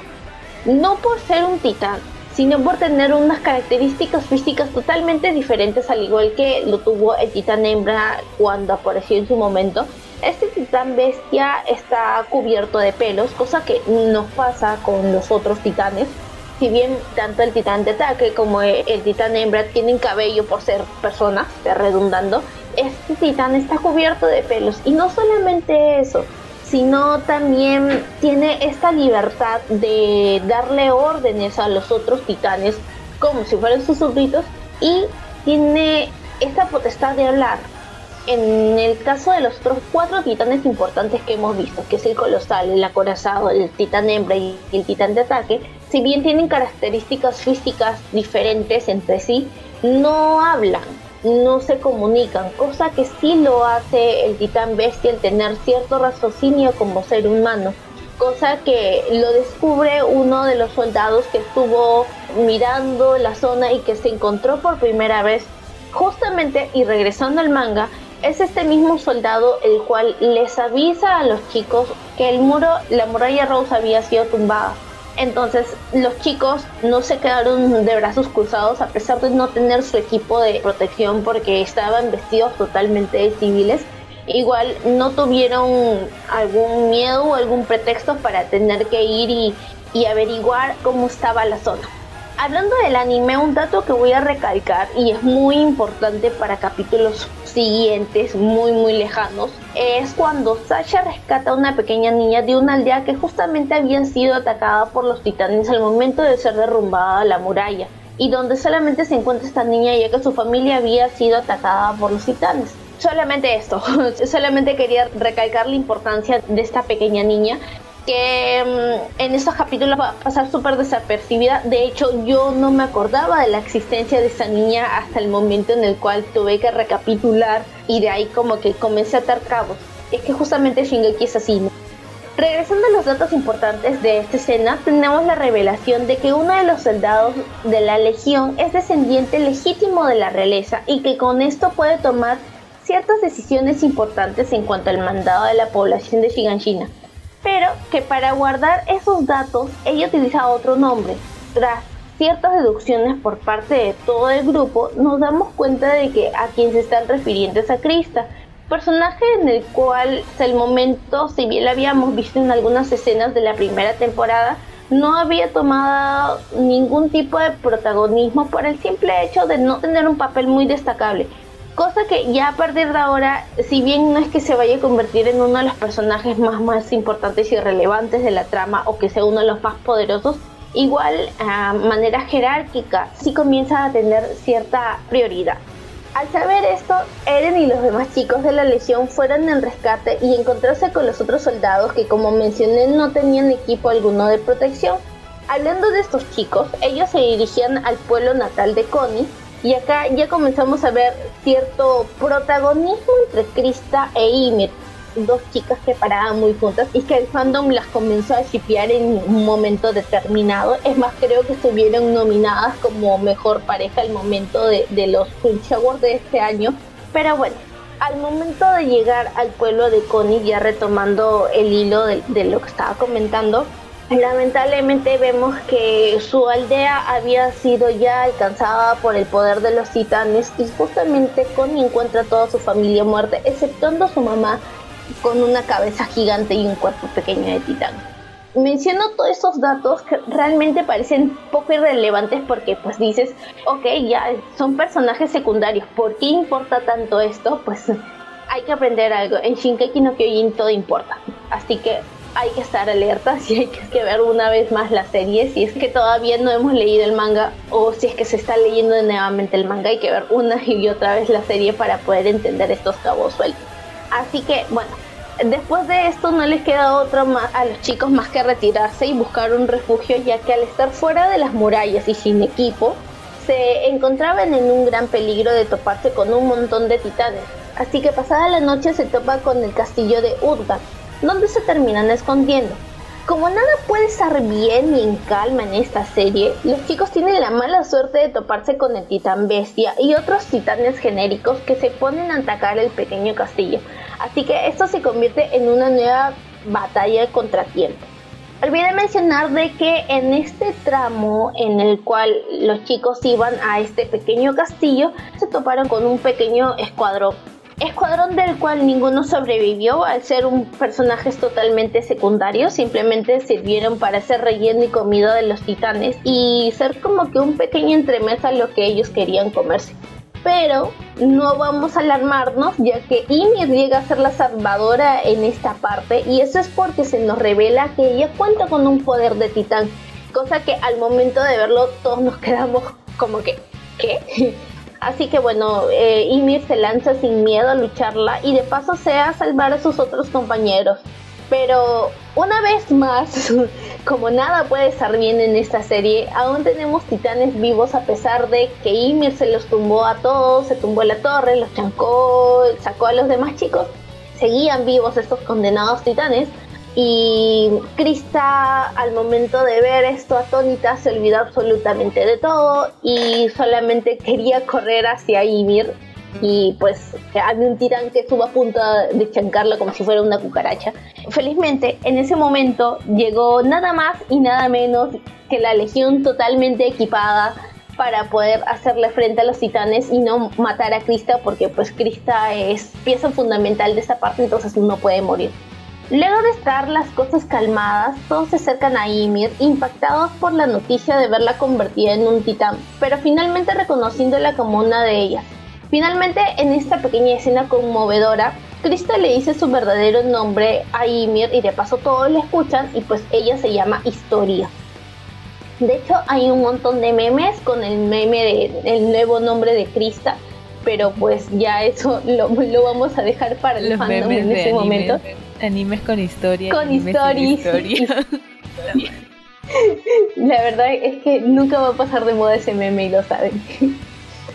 No por ser un titán, sino por tener unas características físicas totalmente diferentes al igual que lo tuvo el titán hembra cuando apareció en su momento. Este titán bestia está cubierto de pelos, cosa que no pasa con los otros titanes si bien tanto el titán de ataque como el titán hembra tienen cabello por ser personas, redundando, este titán está cubierto de pelos. Y no solamente eso, sino también tiene esta libertad de darle órdenes a los otros titanes como si fueran sus súbditos y tiene esta potestad de hablar. En el caso de los otros cuatro titanes importantes que hemos visto, que es el colosal, el acorazado, el titán hembra y el titán de ataque, si bien tienen características físicas diferentes entre sí, no hablan, no se comunican, cosa que sí lo hace el titán bestia el tener cierto raciocinio como ser humano, cosa que lo descubre uno de los soldados que estuvo mirando la zona y que se encontró por primera vez. Justamente y regresando al manga es este mismo soldado el cual les avisa a los chicos que el muro, la muralla rosa había sido tumbada entonces los chicos no se quedaron de brazos cruzados a pesar de no tener su equipo de protección porque estaban vestidos totalmente de civiles. Igual no tuvieron algún miedo o algún pretexto para tener que ir y, y averiguar cómo estaba la zona. Hablando del anime, un dato que voy a recalcar y es muy importante para capítulos siguientes, muy muy lejanos, es cuando Sasha rescata a una pequeña niña de una aldea que justamente había sido atacada por los titanes al momento de ser derrumbada la muralla, y donde solamente se encuentra esta niña ya que su familia había sido atacada por los titanes. Solamente esto, solamente quería recalcar la importancia de esta pequeña niña que mm, en estos capítulos va a pasar súper desapercibida. De hecho, yo no me acordaba de la existencia de esa niña hasta el momento en el cual tuve que recapitular y de ahí como que comencé a atar cabos. Es que justamente Shingeki es así. Regresando a los datos importantes de esta escena, tenemos la revelación de que uno de los soldados de la legión es descendiente legítimo de la realeza y que con esto puede tomar ciertas decisiones importantes en cuanto al mandado de la población de Shiganshina pero que para guardar esos datos ella utiliza otro nombre. Tras ciertas deducciones por parte de todo el grupo, nos damos cuenta de que a quien se están refiriendo es a Krista, personaje en el cual hasta momento, si bien la habíamos visto en algunas escenas de la primera temporada, no había tomado ningún tipo de protagonismo por el simple hecho de no tener un papel muy destacable. Cosa que ya a partir de ahora, si bien no es que se vaya a convertir en uno de los personajes más, más importantes y relevantes de la trama o que sea uno de los más poderosos, igual a manera jerárquica sí comienza a tener cierta prioridad. Al saber esto, Eren y los demás chicos de la Legión fueron en rescate y encontrarse con los otros soldados que como mencioné no tenían equipo alguno de protección Hablando de estos chicos, ellos se dirigían al pueblo natal de Connie y acá ya comenzamos a ver cierto protagonismo entre Krista e Ymir, dos chicas que paraban muy juntas y que el fandom las comenzó a shipear en un momento determinado. Es más, creo que estuvieron nominadas como mejor pareja al momento de, los Queen's Awards de este año. Pero bueno, al momento de llegar al pueblo de Connie, ya retomando el hilo de lo que estaba comentando, Lamentablemente vemos que su aldea había sido ya alcanzada por el poder de los titanes y justamente Connie encuentra a toda su familia muerta, exceptuando a su mamá con una cabeza gigante y un cuerpo pequeño de titán. Menciono todos esos datos que realmente parecen poco irrelevantes porque pues dices, ok, ya son personajes secundarios, ¿por qué importa tanto esto? Pues hay que aprender algo. En Shinkeki no Kyojin todo importa. Así que hay que estar alertas y hay que ver una vez más la serie. Si es que todavía no hemos leído el manga o si es que se está leyendo nuevamente el manga, hay que ver una y otra vez la serie para poder entender estos cabos sueltos. Así que, bueno, después de esto no les queda otro más a los chicos más que retirarse y buscar un refugio, ya que al estar fuera de las murallas y sin equipo, se encontraban en un gran peligro de toparse con un montón de titanes. Así que pasada la noche se topa con el castillo de Urga, donde se terminan escondiendo. Como nada puede estar bien y en calma en esta serie, los chicos tienen la mala suerte de toparse con el titán bestia y otros titanes genéricos que se ponen a atacar el pequeño castillo, así que esto se convierte en una nueva batalla de contratiempo. Olvidé mencionar de que en este tramo en el cual los chicos iban a este pequeño castillo, se toparon con un pequeño escuadrón escuadrón del cual ninguno sobrevivió al ser un personajes totalmente secundarios, simplemente sirvieron para ser relleno y comida de los titanes y ser como que un pequeño entremesa a lo que ellos querían comerse. Pero no vamos a alarmarnos ya que Ymir llega a ser la salvadora en esta parte y eso es porque se nos revela que ella cuenta con un poder de titán, cosa que al momento de verlo todos nos quedamos como que ¿qué? Así que bueno, eh, Ymir se lanza sin miedo a lucharla y de paso se a salvar a sus otros compañeros. Pero una vez más, como nada puede estar bien en esta serie, aún tenemos titanes vivos a pesar de que Ymir se los tumbó a todos, se tumbó la torre, los chancó, sacó a los demás chicos. Seguían vivos estos condenados titanes y Krista al momento de ver esto atónita se olvidó absolutamente de todo y solamente quería correr hacia Ymir y pues había un tirán que estuvo a punto de chancarlo como si fuera una cucaracha. Felizmente en ese momento llegó nada más y nada menos que la legión totalmente equipada para poder hacerle frente a los titanes y no matar a Krista porque pues Krista es pieza fundamental de esta parte entonces no puede morir. Luego de estar las cosas calmadas, todos se acercan a Ymir, impactados por la noticia de verla convertida en un titán, pero finalmente reconociéndola como una de ellas. Finalmente, en esta pequeña escena conmovedora, Krista le dice su verdadero nombre a Ymir y de paso todos le escuchan y pues ella se llama Historia. De hecho, hay un montón de memes con el meme del nuevo nombre de Krista, pero pues ya eso lo, vamos a dejar para el fandom en ese momento. Animes con historia. Con historia. La verdad es que nunca va a pasar de moda ese meme y lo saben.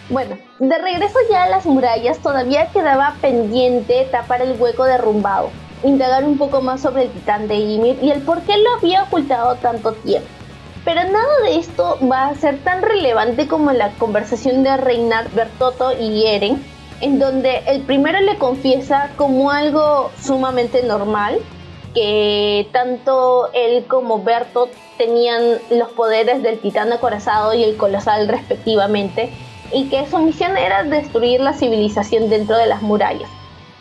Bueno, de regreso ya a las murallas, todavía quedaba pendiente tapar el hueco derrumbado, indagar un poco más sobre el titán de Ymir y el por qué lo había ocultado tanto tiempo. Pero nada de esto va a ser tan relevante como la conversación de Reinar, Bertotto y Eren, en donde el primero le confiesa como algo sumamente normal, que tanto él como Berto tenían los poderes del titán acorazado y el colosal respectivamente, y que su misión era destruir la civilización dentro de las murallas.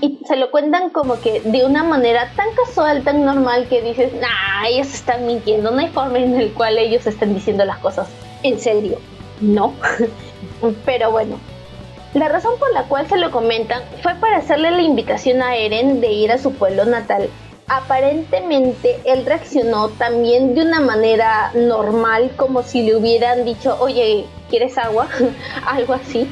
Y se lo cuentan como que de una manera tan casual, tan normal, que dices, nah, ellos están mintiendo, no hay forma en la cual ellos están diciendo las cosas en serio. No. Pero bueno, la razón por la cual se lo comentan fue para hacerle la invitación a Eren de ir a su pueblo natal. Aparentemente él reaccionó también de una manera normal, como si le hubieran dicho, oye, ¿quieres agua? Algo así.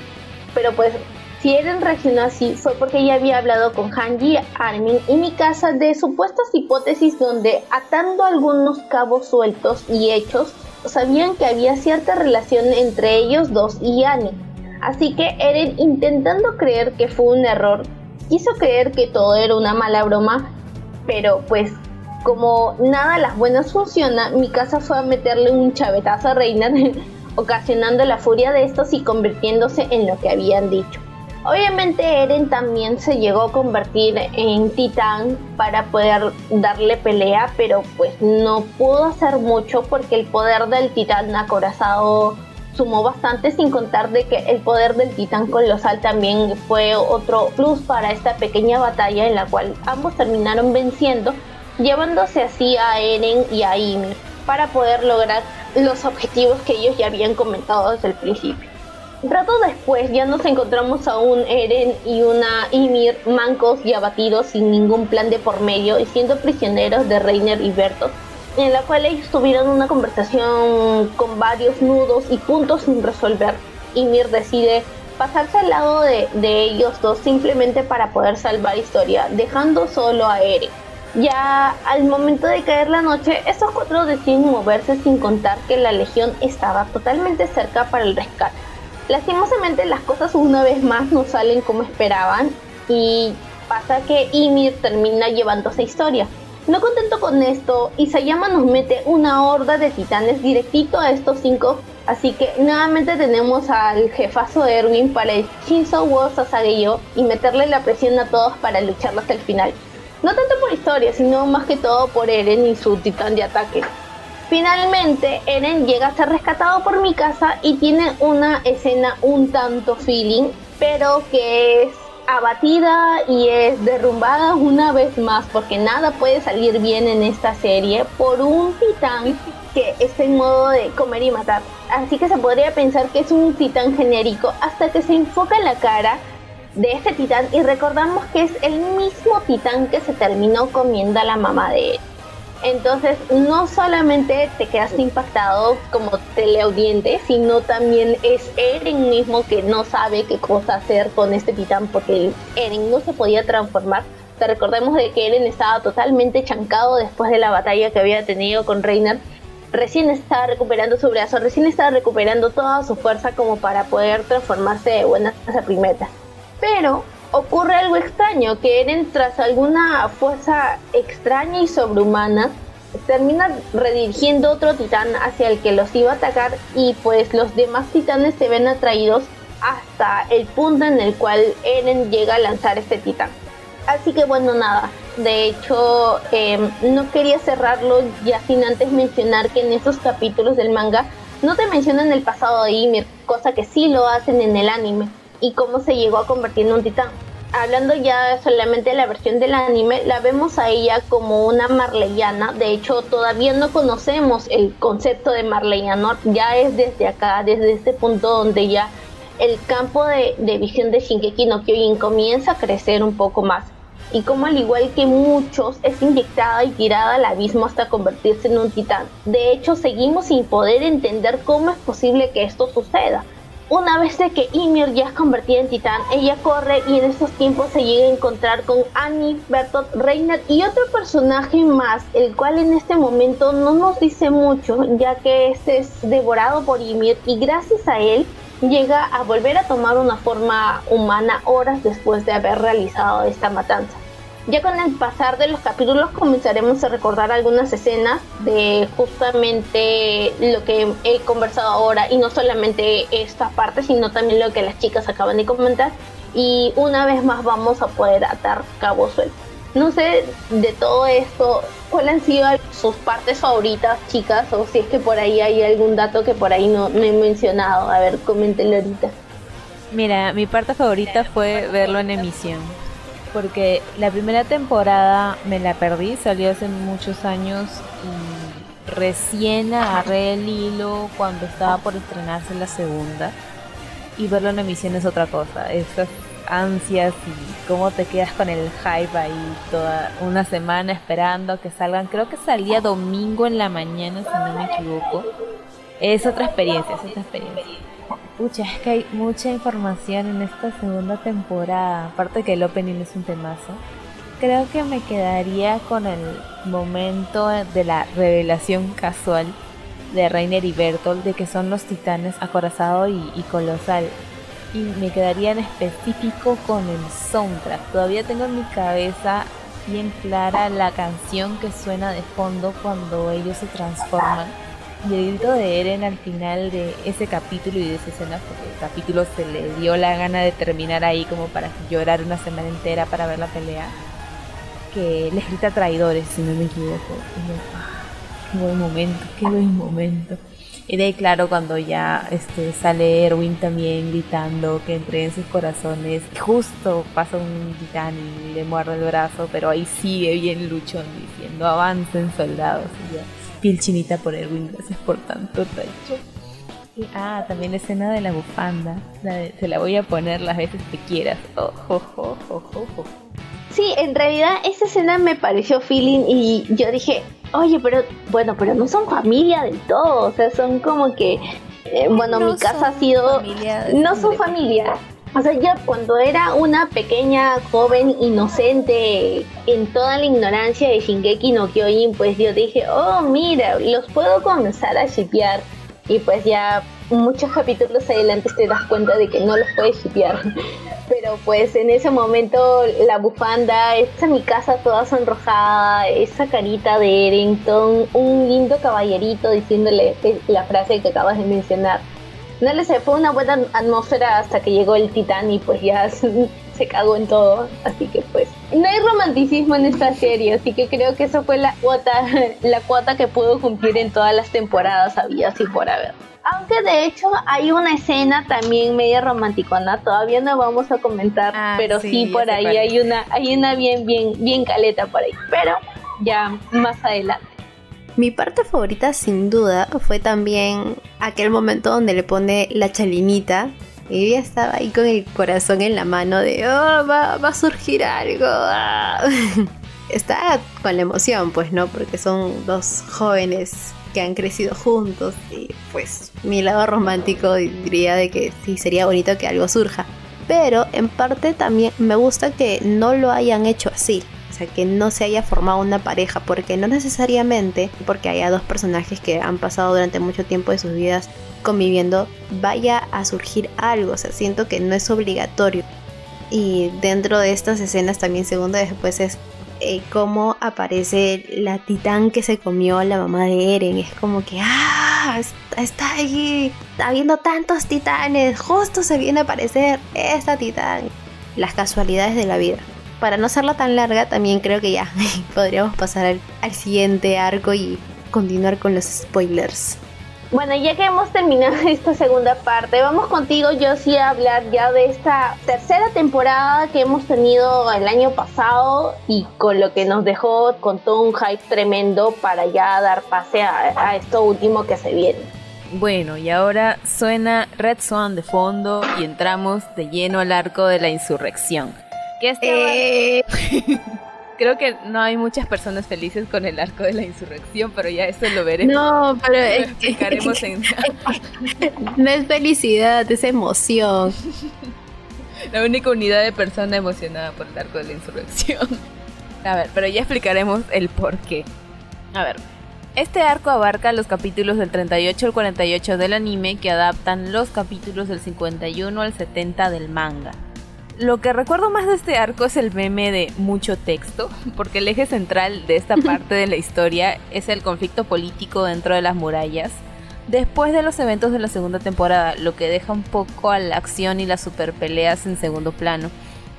Pero pues si Eren reaccionó así fue porque ella había hablado con Hanji, Armin y Mikasa de supuestas hipótesis donde atando algunos cabos sueltos y hechos sabían que había cierta relación entre ellos dos y Annie. Así que Eren, intentando creer que fue un error, quiso creer que todo era una mala broma, pero pues como nada a las buenas funciona, mi casa fue a meterle un chavetazo a Reina, ocasionando la furia de estos y convirtiéndose en lo que habían dicho. Obviamente Eren también se llegó a convertir en titán para poder darle pelea, pero pues no pudo hacer mucho porque el poder del titán acorazado sumó bastante sin contar de que el poder del titán colosal también fue otro plus para esta pequeña batalla en la cual ambos terminaron venciendo, llevándose así a Eren y a Ymir para poder lograr los objetivos que ellos ya habían comentado desde el principio. Rato después ya nos encontramos a un Eren y una Ymir mancos y abatidos sin ningún plan de por medio y siendo prisioneros de Reiner y Bertolt en la cual ellos tuvieron una conversación con varios nudos y puntos sin resolver. Y decide pasarse al lado de, ellos dos simplemente para poder salvar historia, dejando solo a Eren. Ya al momento de caer la noche, estos cuatro deciden moverse sin contar que la legión estaba totalmente cerca para el rescate. Lastimosamente las cosas una vez más no salen como esperaban y pasa que Ymir termina llevándose historia. No contento con esto, Isayama nos mete una horda de titanes directito a estos cinco, así que nuevamente tenemos al jefazo Erwin para el Shinzo Wo Sasageyo y meterle la presión a todos para luchar hasta el final. No tanto por historia, sino más que todo por Eren y su titán de ataque. Finalmente, Eren llega a ser rescatado por mi casa y tiene una escena un tanto feeling, pero que es abatida y es derrumbada una vez más porque nada puede salir bien en esta serie por un titán que está en modo de comer y matar. Así que se podría pensar que es un titán genérico hasta que se enfoca en la cara de este titán y recordamos que es el mismo titán que se terminó comiendo a la mamá de él. Entonces, no solamente te quedas impactado como teleaudiente, sino también es Eren mismo que no sabe qué cosa hacer con este titán porque Eren no se podía transformar. Te recordemos de que Eren estaba totalmente chancado después de la batalla que había tenido con Reiner. Recién estaba recuperando su brazo, recién estaba recuperando toda su fuerza como para poder transformarse de buenas a primeras. Pero ocurre algo extraño, que Eren tras alguna fuerza extraña y sobrehumana, termina redirigiendo otro titán hacia el que los iba a atacar y pues los demás titanes se ven atraídos hasta el punto en el cual Eren llega a lanzar este titán. Así que bueno, nada. De hecho, em, no quería cerrarlo ya sin antes mencionar que en estos capítulos del manga no te mencionan el pasado de Ymir, cosa que sí lo hacen en el anime y cómo se llegó a convertir en un titán. Hablando ya solamente de la versión del anime, la vemos a ella como una marleyana. De hecho, todavía no conocemos el concepto de marleyano. Ya es desde acá, desde este punto donde ya el campo de, visión de Shinkeki no Kyojin comienza a crecer un poco más. Y como al igual que muchos, es inyectada y tirada al abismo hasta convertirse en un titán. De hecho, seguimos sin poder entender cómo es posible que esto suceda una vez que Ymir ya es convertida en titán, ella corre y en estos tiempos se llega a encontrar con Annie, Bertolt, Reiner y otro personaje más, el cual en este momento no nos dice mucho, ya que este es devorado por Ymir y gracias a él llega a volver a tomar una forma humana horas después de haber realizado esta matanza. Ya con el pasar de los capítulos comenzaremos a recordar algunas escenas de justamente lo que he conversado ahora y no solamente esta parte, sino también lo que las chicas acaban de comentar y una vez más vamos a poder atar cabos sueltos. No sé de todo esto, cuáles han sido sus partes favoritas, chicas, o si es que por ahí hay algún dato que por ahí no, me he mencionado. A ver, coméntenlo ahorita. Mira, mi parte favorita fue verlo en emisión porque la primera temporada me la perdí, salió hace muchos años y recién agarré el hilo cuando estaba por estrenarse la segunda. Y verlo en emisión es otra cosa, esas ansias y cómo te quedas con el hype ahí toda una semana esperando que salgan, creo que salía domingo en la mañana si no me equivoco, es otra experiencia, es otra experiencia. Pucha, es que hay mucha información en esta segunda temporada. Aparte que el opening es un temazo. Creo que me quedaría con el momento de la revelación casual de Reiner y Bertolt de que son los titanes acorazado y, y colosal. Y me quedaría en específico con el soundtrack. Todavía tengo en mi cabeza bien clara la canción que suena de fondo cuando ellos se transforman. Y el grito de Eren al final de ese capítulo y de esa escena, porque el capítulo se le dio la gana de terminar ahí como para llorar una semana entera para ver la pelea, que les grita traidores, si no me equivoco. Ah, qué buen momento, qué buen momento. Y de ahí, claro, cuando ya este, sale Erwin también gritando que entre en sus corazones, justo pasa un titán y le muerde el brazo, pero ahí sigue bien luchón diciendo avancen soldados. Y ya, piel chinita por Erwin, gracias por tanto, Taicho. Y, ah, también la escena de la bufanda, la de, te la voy a poner las veces que quieras. Oh, oh, oh, oh. Sí, en realidad esa escena me pareció feeling y yo dije, oye, pero bueno, pero no son familia del todo, o sea, son como que, eh, bueno, No mi casa ha sido, no son familia. O sea, yo cuando era una pequeña joven inocente en toda la ignorancia de Shingeki no Kyojin, pues yo dije, oh, mira, los puedo comenzar a shipear. Y pues ya muchos capítulos adelante te das cuenta de que no los puedes shipear. Pero pues en ese momento la bufanda, esta mi casa toda sonrojada, esa carita de Eren, un lindo caballerito diciéndole eh, la frase que acabas de mencionar. No le sé, fue una buena atmósfera hasta que llegó el titán y pues ya se cagó en todo. Así que pues no hay romanticismo en esta serie, así que creo que eso fue la cuota, la cuota que pudo cumplir en todas las temporadas había así por haber. Aunque de hecho hay una escena también media romanticona, todavía no vamos a comentar, Ah, pero sí, por ahí hay una, hay una bien, bien, bien caleta por ahí. Pero ya más adelante. Mi parte favorita sin duda fue también aquel momento donde le pone la chalinita y ella estaba ahí con el corazón en la mano de, oh, va, a surgir algo. ah". Está con la emoción, pues, ¿no? Porque son dos jóvenes que han crecido juntos y pues mi lado romántico diría de que sí sería bonito que algo surja. Pero en parte también me gusta que no lo hayan hecho así. Que no se haya formado una pareja, porque no necesariamente porque haya dos personajes que han pasado durante mucho tiempo de sus vidas conviviendo, vaya a surgir algo. O sea, siento que no es obligatorio. Y dentro de estas escenas también segundo después es eh, cómo aparece la titán que se comió a la mamá de Eren. Es como que, ah, está ahí, está viendo tantos titanes, justo se viene a aparecer esta titán. Las casualidades de la vida. Para no hacerla tan larga, también creo que ya podríamos pasar al, al siguiente arco y continuar con los spoilers. Bueno, ya que hemos terminado esta segunda parte, vamos contigo, Josie, a hablar ya de esta tercera temporada que hemos tenido el año pasado y con lo que nos dejó con todo un hype tremendo para ya dar pase a, a esto último que se viene. Bueno, y ahora suena Red Swan de fondo y entramos de lleno al arco de la insurrección. Que este Eh, Creo que no hay muchas personas felices con el arco de la insurrección, pero ya eso lo veremos. no, pero Lo explicaremos en no es felicidad, es emoción. la única unidad de persona emocionada por el arco de la insurrección. A ver, pero ya explicaremos el por qué. A ver, este arco abarca los capítulos del 38 al 48 del anime que adaptan los capítulos del 51 al 70 del manga. Lo que recuerdo más de este arco es el meme de mucho texto, porque el eje central de esta parte de la historia es el conflicto político dentro de las murallas, después de los eventos de la segunda temporada, lo que deja un poco a la acción y las super peleas en segundo plano.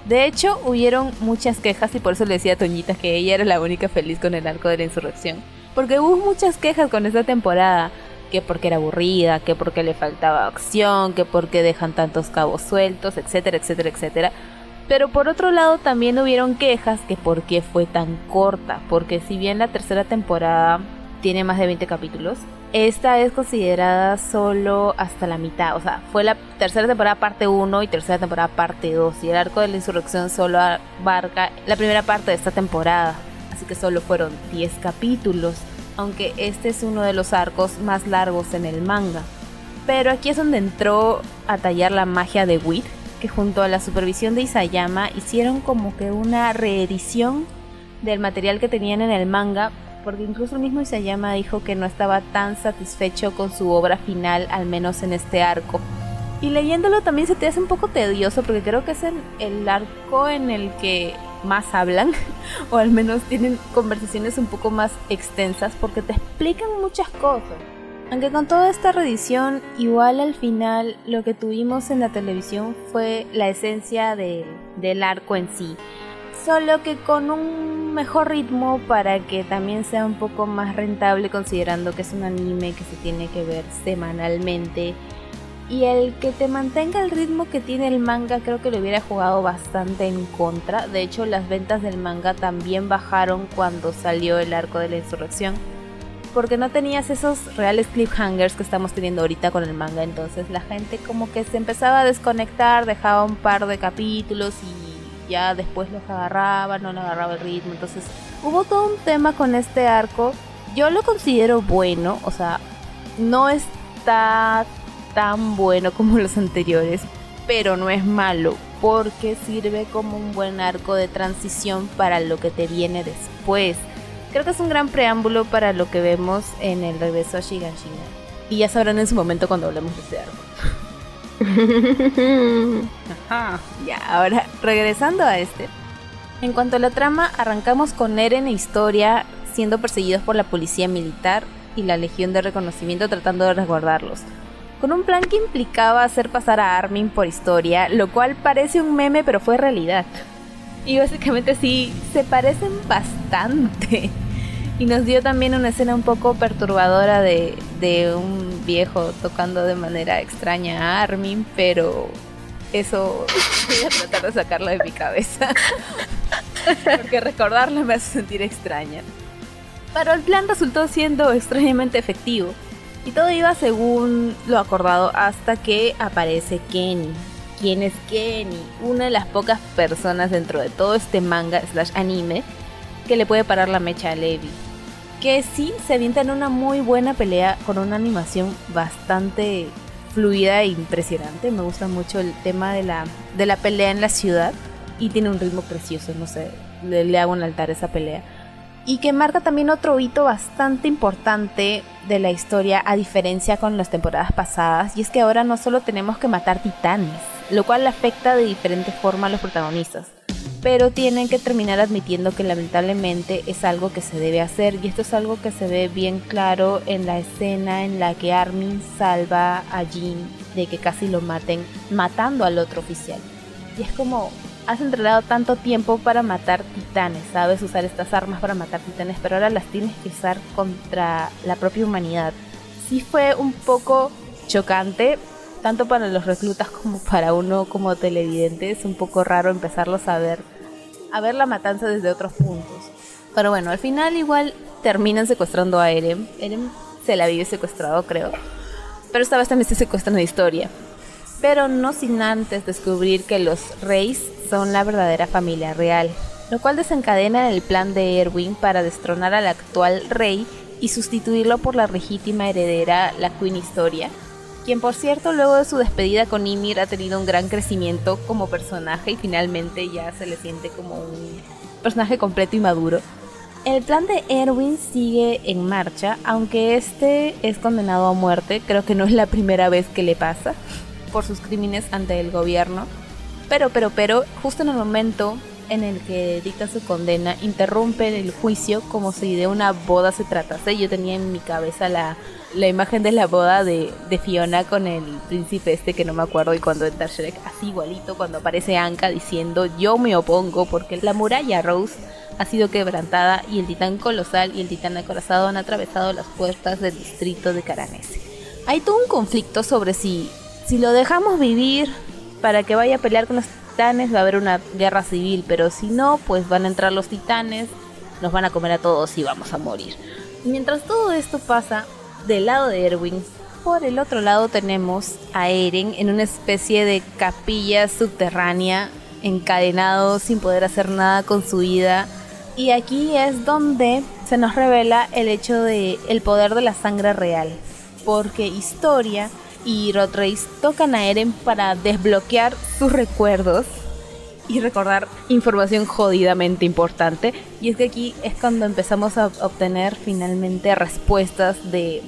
De hecho, hubieron muchas quejas y por eso le decía a Toñita que ella era la única feliz con el arco de la insurrección. Porque hubo muchas quejas con esta temporada, que porque era aburrida, que porque le faltaba acción, que porque dejan tantos cabos sueltos, etcétera, etcétera, etcétera. Pero por otro lado también hubieron quejas que por qué fue tan corta, porque si bien la tercera temporada tiene más de 20 capítulos, esta es considerada solo hasta la mitad, o sea, fue la tercera temporada parte 1 y tercera temporada parte 2, y el arco de la insurrección solo abarca la primera parte de esta temporada, así que solo fueron 10 capítulos, aunque este es uno de los arcos más largos en el manga. Pero aquí es donde entró a tallar la magia de Wit, que junto a la supervisión de Isayama hicieron como que una reedición del material que tenían en el manga porque incluso el mismo Isayama dijo que no estaba tan satisfecho con su obra final, al menos en este arco. Y leyéndolo también se te hace un poco tedioso porque creo que es el, el arco en el que más hablan, o al menos tienen conversaciones un poco más extensas porque te explican muchas cosas. Aunque con toda esta reedición, igual al final lo que tuvimos en la televisión fue la esencia del arco en sí. Solo que con un mejor ritmo para que también sea un poco más rentable considerando que es un anime que se tiene que ver semanalmente. Y el que te mantenga el ritmo que tiene el manga creo que lo hubiera jugado bastante en contra. De hecho las ventas del manga también bajaron cuando salió el arco de la insurrección porque no tenías esos reales cliffhangers que estamos teniendo ahorita con el manga. Entonces la gente como que se empezaba a desconectar, dejaba un par de capítulos y ya después los agarraba, no agarraba el ritmo. Entonces hubo todo un tema con este arco. Yo lo considero bueno, o sea, no está tan bueno como los anteriores, pero no es malo porque sirve como un buen arco de transición para lo que te viene después Creo que es un gran preámbulo para lo que vemos en el regreso a Shiganshina. Y ya sabrán en su momento cuando hablemos de este árbol. Ajá. Ya, ahora regresando a este. En cuanto a la trama, arrancamos con Eren e Historia siendo perseguidos por la policía militar y la Legión de Reconocimiento tratando de resguardarlos. Con un plan que implicaba hacer pasar a Armin por Historia, lo cual parece un meme pero fue realidad. Y básicamente sí, se parecen bastante. Y nos dio también una escena un poco perturbadora de, un viejo tocando de manera extraña a Armin, pero eso voy a tratar de sacarlo de mi cabeza. Porque recordarlo me hace sentir extraña. Pero el plan resultó siendo extrañamente efectivo. Y todo iba según lo acordado hasta que aparece Kenny, quién es Kenny, una de las pocas personas dentro de todo este manga slash anime que le puede parar la mecha a Levi. Que sí se avienta en una muy buena pelea con una animación bastante fluida e impresionante. Me gusta mucho el tema de la, de la pelea en la ciudad y tiene un ritmo precioso, no sé, le, le hago un altar a esa pelea y que marca también otro hito bastante importante de la historia a diferencia con las temporadas pasadas y es que ahora no solo tenemos que matar titanes, lo cual afecta de diferente forma a los protagonistas, pero tienen que terminar admitiendo que lamentablemente es algo que se debe hacer y esto es algo que se ve bien claro en la escena en la que Armin salva a Jin de que casi lo maten matando al otro oficial. Y es como, has entrenado tanto tiempo para matar titanes, sabes usar estas armas para matar titanes, pero ahora las tienes que usar contra la propia humanidad. Sí fue un poco chocante, tanto para los reclutas como para uno como televidente. Es un poco raro empezarlos a ver, a ver la matanza desde otros puntos. Pero bueno, al final igual terminan secuestrando a Eren. Eren se la vive secuestrado, creo. Pero esta vez también se secuestran de historia. Pero no sin antes descubrir que los Reyes son la verdadera familia real, lo cual desencadena el plan de Erwin para destronar al actual rey y sustituirlo por la legítima heredera, la Queen Historia, quien por cierto luego de su despedida con Ymir ha tenido un gran crecimiento como personaje y finalmente ya se le siente como un personaje completo y maduro. El plan de Erwin sigue en marcha, aunque este es condenado a muerte, creo que no es la primera vez que le pasa por sus crímenes ante el gobierno, pero, pero, pero, justo en el momento en el que dicta su condena, interrumpe el juicio como si de una boda se tratase. Yo tenía en mi cabeza la, la imagen de la boda de, de, Fiona con el príncipe este que no me acuerdo y cuando entra Shrek, así igualito, cuando aparece Anka diciendo yo me opongo porque la muralla Rose ha sido quebrantada y el titán colosal y el titán acorazado han atravesado las puertas del distrito de Caranese. Hay todo un conflicto sobre si, si lo dejamos vivir para que vaya a pelear con los titanes va a haber una guerra civil, pero si no, pues van a entrar los titanes, nos van a comer a todos y vamos a morir. Mientras todo esto pasa, del lado de Erwin, por el otro lado tenemos a Eren en una especie de capilla subterránea, encadenado sin poder hacer nada con su vida. Y aquí es donde se nos revela el hecho de el poder de la sangre real, porque Historia y Rotrace tocan a Eren para desbloquear sus recuerdos y recordar información jodidamente importante. Y es que aquí es cuando empezamos a obtener finalmente respuestas de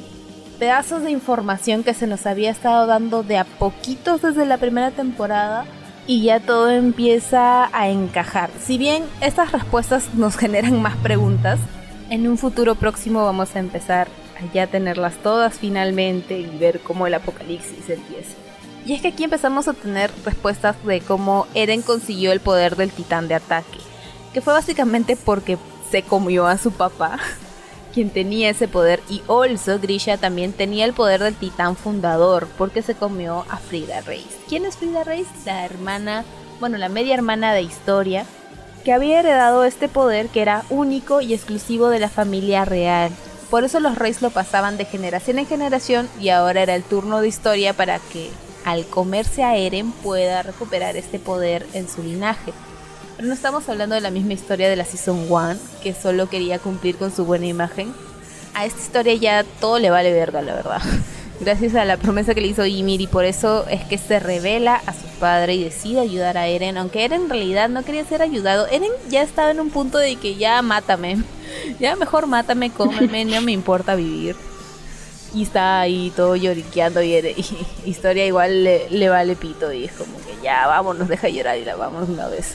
pedazos de información que se nos había estado dando de a poquitos desde la primera temporada y ya todo empieza a encajar. Si bien estas respuestas nos generan más preguntas, en un futuro próximo vamos a empezar ya tenerlas todas finalmente y ver cómo el apocalipsis empieza. Y es que aquí empezamos a tener respuestas de cómo Eren consiguió el poder del titán de ataque, que fue básicamente porque se comió a su papá quien tenía ese poder y also Grisha también tenía el poder del titán fundador porque se comió a Frida Reis. ¿Quién es Frida Reis? La hermana, bueno, la media hermana de historia que había heredado este poder que era único y exclusivo de la familia real. Por eso los reyes lo pasaban de generación en generación y ahora era el turno de historia para que al comerse a Eren pueda recuperar este poder en su linaje. Pero no estamos hablando de la misma historia de la Season 1, que solo quería cumplir con su buena imagen. A esta historia ya todo le vale verga, la verdad. Gracias a la promesa que le hizo Ymir y por eso es que se revela a su padre y decide ayudar a Eren, aunque Eren en realidad no quería ser ayudado. Eren ya estaba en un punto de que ya mátame, ya mejor mátame, cómeme, no me importa vivir. Y está ahí todo lloriqueando y, Eren, historia igual le, le, vale pito y es como que ya vámonos, deja llorar y la vamos una vez.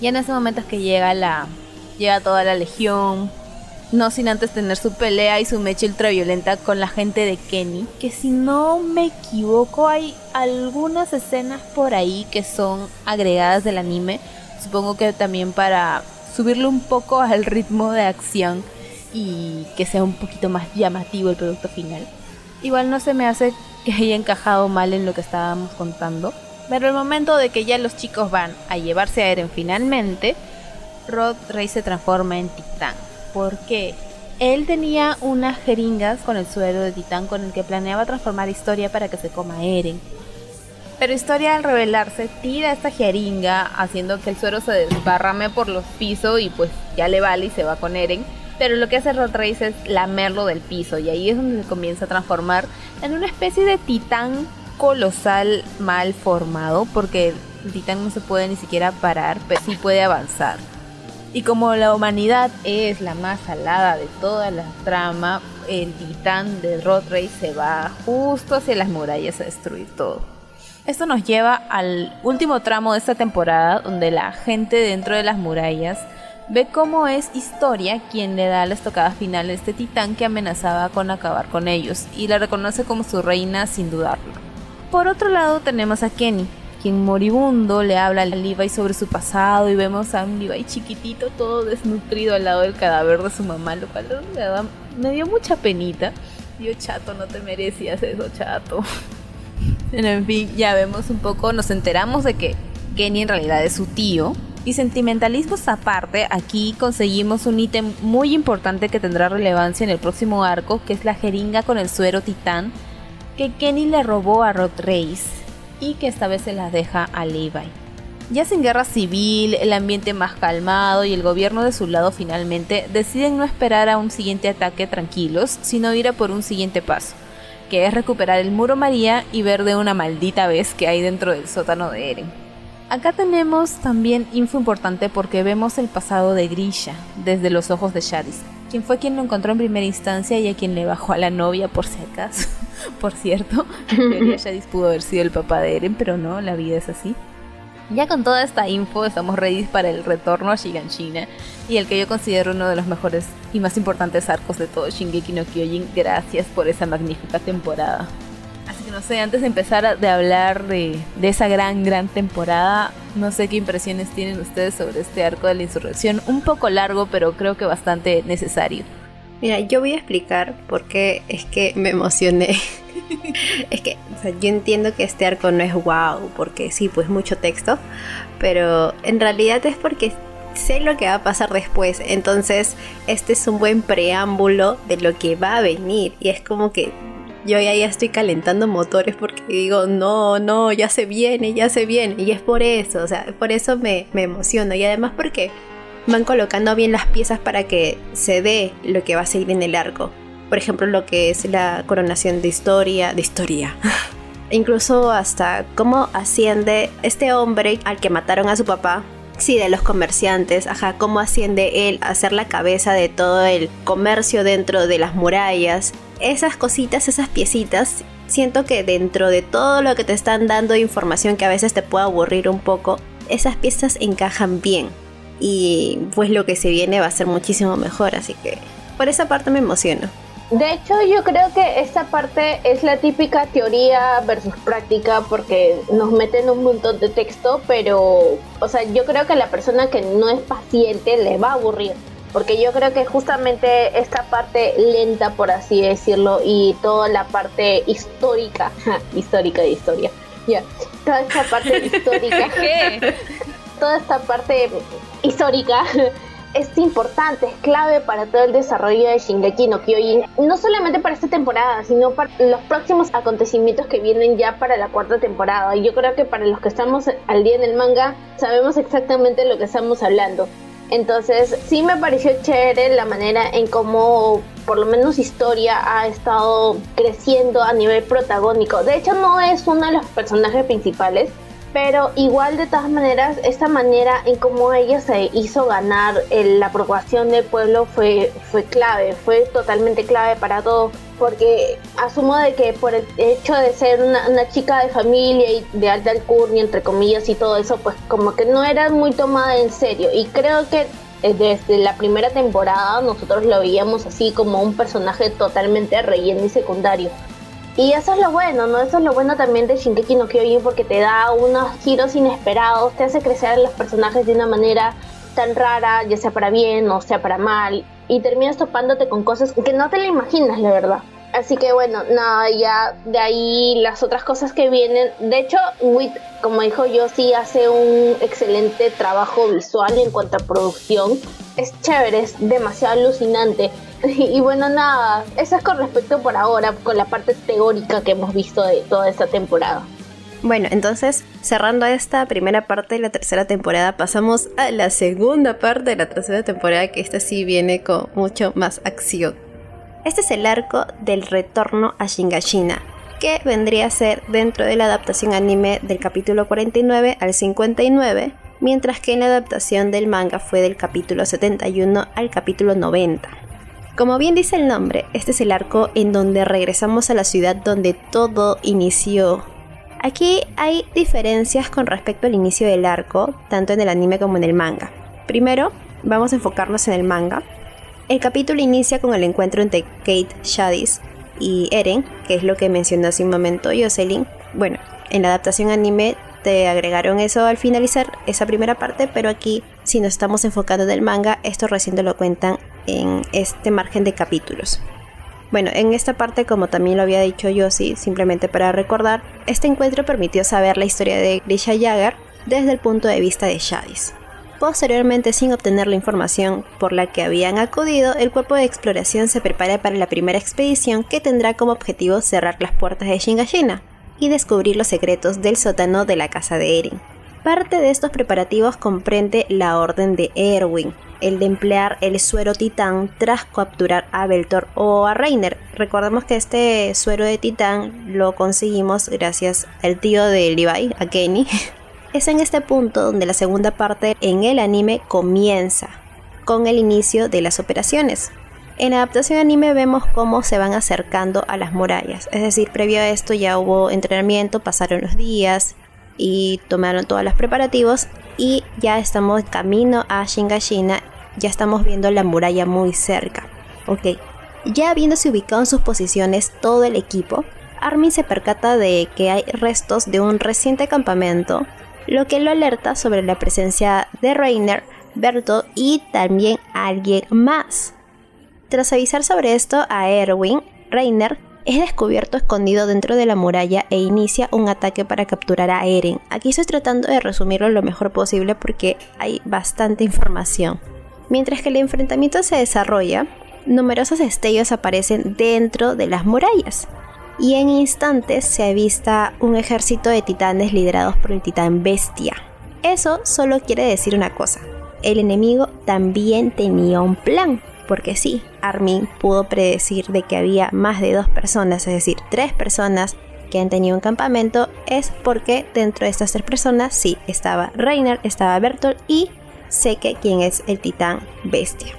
Y en ese momento es que llega la llega toda la legión, no sin antes tener su pelea y su mecha ultraviolenta con la gente de Kenny, que si no me equivoco hay algunas escenas por ahí que son agregadas del anime, supongo que también para subirle un poco al ritmo de acción y que sea un poquito más llamativo el producto final. Igual no se me hace que haya encajado mal en lo que estábamos contando. Pero el momento de que ya los chicos van a llevarse a Eren finalmente, Rod Rey se transforma en titán. ¿Por qué? Él tenía unas jeringas con el suero de titán con el que planeaba transformar Historia para que se coma Eren. Pero Historia al rebelarse tira esta jeringa haciendo que el suero se desbarrame por los pisos y pues ya le vale y se va con Eren. Pero lo que hace Rod Race es lamerlo del piso y ahí es donde se comienza a transformar en una especie de titán colosal mal formado porque el titán no se puede ni siquiera parar, pero sí puede avanzar. Y como la humanidad es la más salada de toda la trama, el titán de Rodrace se va justo hacia las murallas a destruir todo. Esto nos lleva al último tramo de esta temporada, donde la gente dentro de las murallas ve cómo es Historia quien le da la estocada final a este titán que amenazaba con acabar con ellos, y la reconoce como su reina sin dudarlo. Por otro lado tenemos a Kenny, quien moribundo le habla a Levi sobre su pasado y vemos a un Levi chiquitito todo desnutrido al lado del cadáver de su mamá, lo cual me dio mucha penita. Yo chato, no te merecías eso, chato. en fin, ya vemos un poco, nos enteramos de que Kenny en realidad es su tío. Y sentimentalismos aparte, aquí conseguimos un ítem muy importante que tendrá relevancia en el próximo arco, que es la jeringa con el suero titán que Kenny le robó a Rod Race y que esta vez se las deja a Levi. Ya sin guerra civil, el ambiente más calmado y el gobierno de su lado finalmente deciden no esperar a un siguiente ataque tranquilos, sino ir a por un siguiente paso, que es recuperar el muro María y ver de una maldita vez que hay dentro del sótano de Eren. Acá tenemos también info importante porque vemos el pasado de Grisha desde los ojos de Shadis, quien fue quien lo encontró en primera instancia y a quien le bajó a la novia por si acaso. por cierto, Shadis pudo haber sido el papá de Eren, pero no, la vida es así. Ya con toda esta info estamos ready para el retorno a Shiganshina y el que yo considero uno de los mejores y más importantes arcos de todo Shingeki no Kyojin. Gracias por esa magnífica temporada. No sé, antes de empezar de hablar de, de esa gran, gran temporada, no sé qué impresiones tienen ustedes sobre este arco de la insurrección. Un poco largo, pero creo que bastante necesario. Mira, yo voy a explicar por qué es que me emocioné. es que o sea, yo entiendo que este arco no es wow, porque sí, pues mucho texto, pero en realidad es porque sé lo que va a pasar después, entonces este es un buen preámbulo de lo que va a venir y es como que yo ya estoy calentando motores porque digo, no, no, ya se viene, ya se viene y es por eso, o sea, por eso me, me emociono y además porque van colocando bien las piezas para que se dé lo que va a seguir en el arco. Por ejemplo, lo que es la coronación de historia, de historia, incluso hasta cómo asciende este hombre al que mataron a su papá. Sí, de los comerciantes, ajá, cómo asciende él a ser la cabeza de todo el comercio dentro de las murallas. Esas cositas, esas piecitas, siento que dentro de todo lo que te están dando información que a veces te puede aburrir un poco, esas piezas encajan bien. Y pues lo que se viene va a ser muchísimo mejor, así que por esa parte me emociono. De hecho, yo creo que esta parte es la típica teoría versus práctica porque nos meten un montón de texto, pero, o sea, yo creo que a la persona que no es paciente le va a aburrir. Porque yo creo que justamente esta parte lenta, por así decirlo, y toda la parte histórica, histórica de historia, ya, toda esta parte histórica, ¿Qué? toda esta parte histórica es importante, es clave para todo el desarrollo de Shingeki no Kyojin, no solamente para esta temporada, sino para los próximos acontecimientos que vienen ya para la cuarta temporada. Y yo creo que para los que estamos al día en el manga, sabemos exactamente lo que estamos hablando. Entonces, sí me pareció chévere la manera en cómo, por lo menos, historia ha estado creciendo a nivel protagónico. De hecho, no es uno de los personajes principales, pero igual de todas maneras esta manera en cómo ella se hizo ganar la aprobación del pueblo fue, fue clave, fue totalmente clave para todo porque asumo de que por el hecho de ser una, una chica de familia y de alta alcurnia entre comillas y todo eso pues como que no era muy tomada en serio. Y creo que eh, desde la primera temporada nosotros lo veíamos así como un personaje totalmente relleno y secundario y eso es lo bueno, ¿no? Eso es lo bueno también de Shinkeki no Kyojin porque te da unos giros inesperados, te hace crecer a los personajes de una manera tan rara, ya sea para bien o sea para mal, y terminas topándote con cosas que no te lo imaginas, la verdad. Así que bueno, nada, ya de ahí las otras cosas que vienen. De hecho, Wit, como dijo yo, sí hace un excelente trabajo visual en cuanto a producción. Es chévere, es demasiado alucinante. Y bueno, nada, eso es con respecto por ahora, con la parte teórica que hemos visto de toda esta temporada. Bueno, entonces, cerrando esta primera parte de la tercera temporada, pasamos a la segunda parte de la tercera temporada, que esta sí viene con mucho más acción. Este es el arco del retorno a Shingashina, que vendría a ser dentro de la adaptación anime del capítulo 49 al 59, mientras que en la adaptación del manga fue del capítulo 71 al capítulo 90. Como bien dice el nombre, este es el arco en donde regresamos a la ciudad donde todo inició. Aquí hay diferencias con respecto al inicio del arco, tanto en el anime como en el manga. Primero, vamos a enfocarnos en el manga. El capítulo inicia con el encuentro entre Kate Shadis y Eren, que es lo que mencionó hace un momento Jocelyn. Bueno, en la adaptación anime te agregaron eso al finalizar esa primera parte, pero aquí, si nos estamos enfocando en el manga, esto recién te lo cuentan en este margen de capítulos. Bueno, en esta parte, como también lo había dicho yo, sí, simplemente para recordar, este encuentro permitió saber la historia de Grisha Jagger desde el punto de vista de Shadis. Posteriormente, sin obtener la información por la que habían acudido, el cuerpo de exploración se prepara para la primera expedición que tendrá como objetivo cerrar las puertas de Shingashina y descubrir los secretos del sótano de la casa de Eren. Parte de estos preparativos comprende la orden de Erwin, el de emplear el suero titán tras capturar a Beltor o a Reiner. Recordemos que este suero de titán lo conseguimos gracias al tío de Levi, a Kenny. Es en este punto donde la segunda parte en el anime comienza, con el inicio de las operaciones. En adaptación anime vemos cómo se van acercando a las murallas, es decir, previo a esto ya hubo entrenamiento, pasaron los días, y tomaron todos los preparativos y ya estamos camino a Shingashina, ya estamos viendo la muralla muy cerca. Ok, ya habiéndose ubicado en sus posiciones todo el equipo, Armin se percata de que hay restos de un reciente campamento, lo que lo alerta sobre la presencia de Reiner, Berto y también alguien más. Tras avisar sobre esto a Erwin, Reiner es descubierto escondido dentro de la muralla e inicia un ataque para capturar a Eren. Aquí estoy tratando de resumirlo lo mejor posible porque hay bastante información. Mientras que el enfrentamiento se desarrolla, numerosos destellos aparecen dentro de las murallas. Y en instantes se avista un ejército de titanes liderados por el titán Bestia. Eso solo quiere decir una cosa. El enemigo también tenía un plan porque sí, Armin pudo predecir de que había más de dos personas, es decir, tres personas que han tenido un campamento es porque dentro de estas tres personas sí estaba Reiner, estaba Bertolt y Seke, quien es el titán bestia.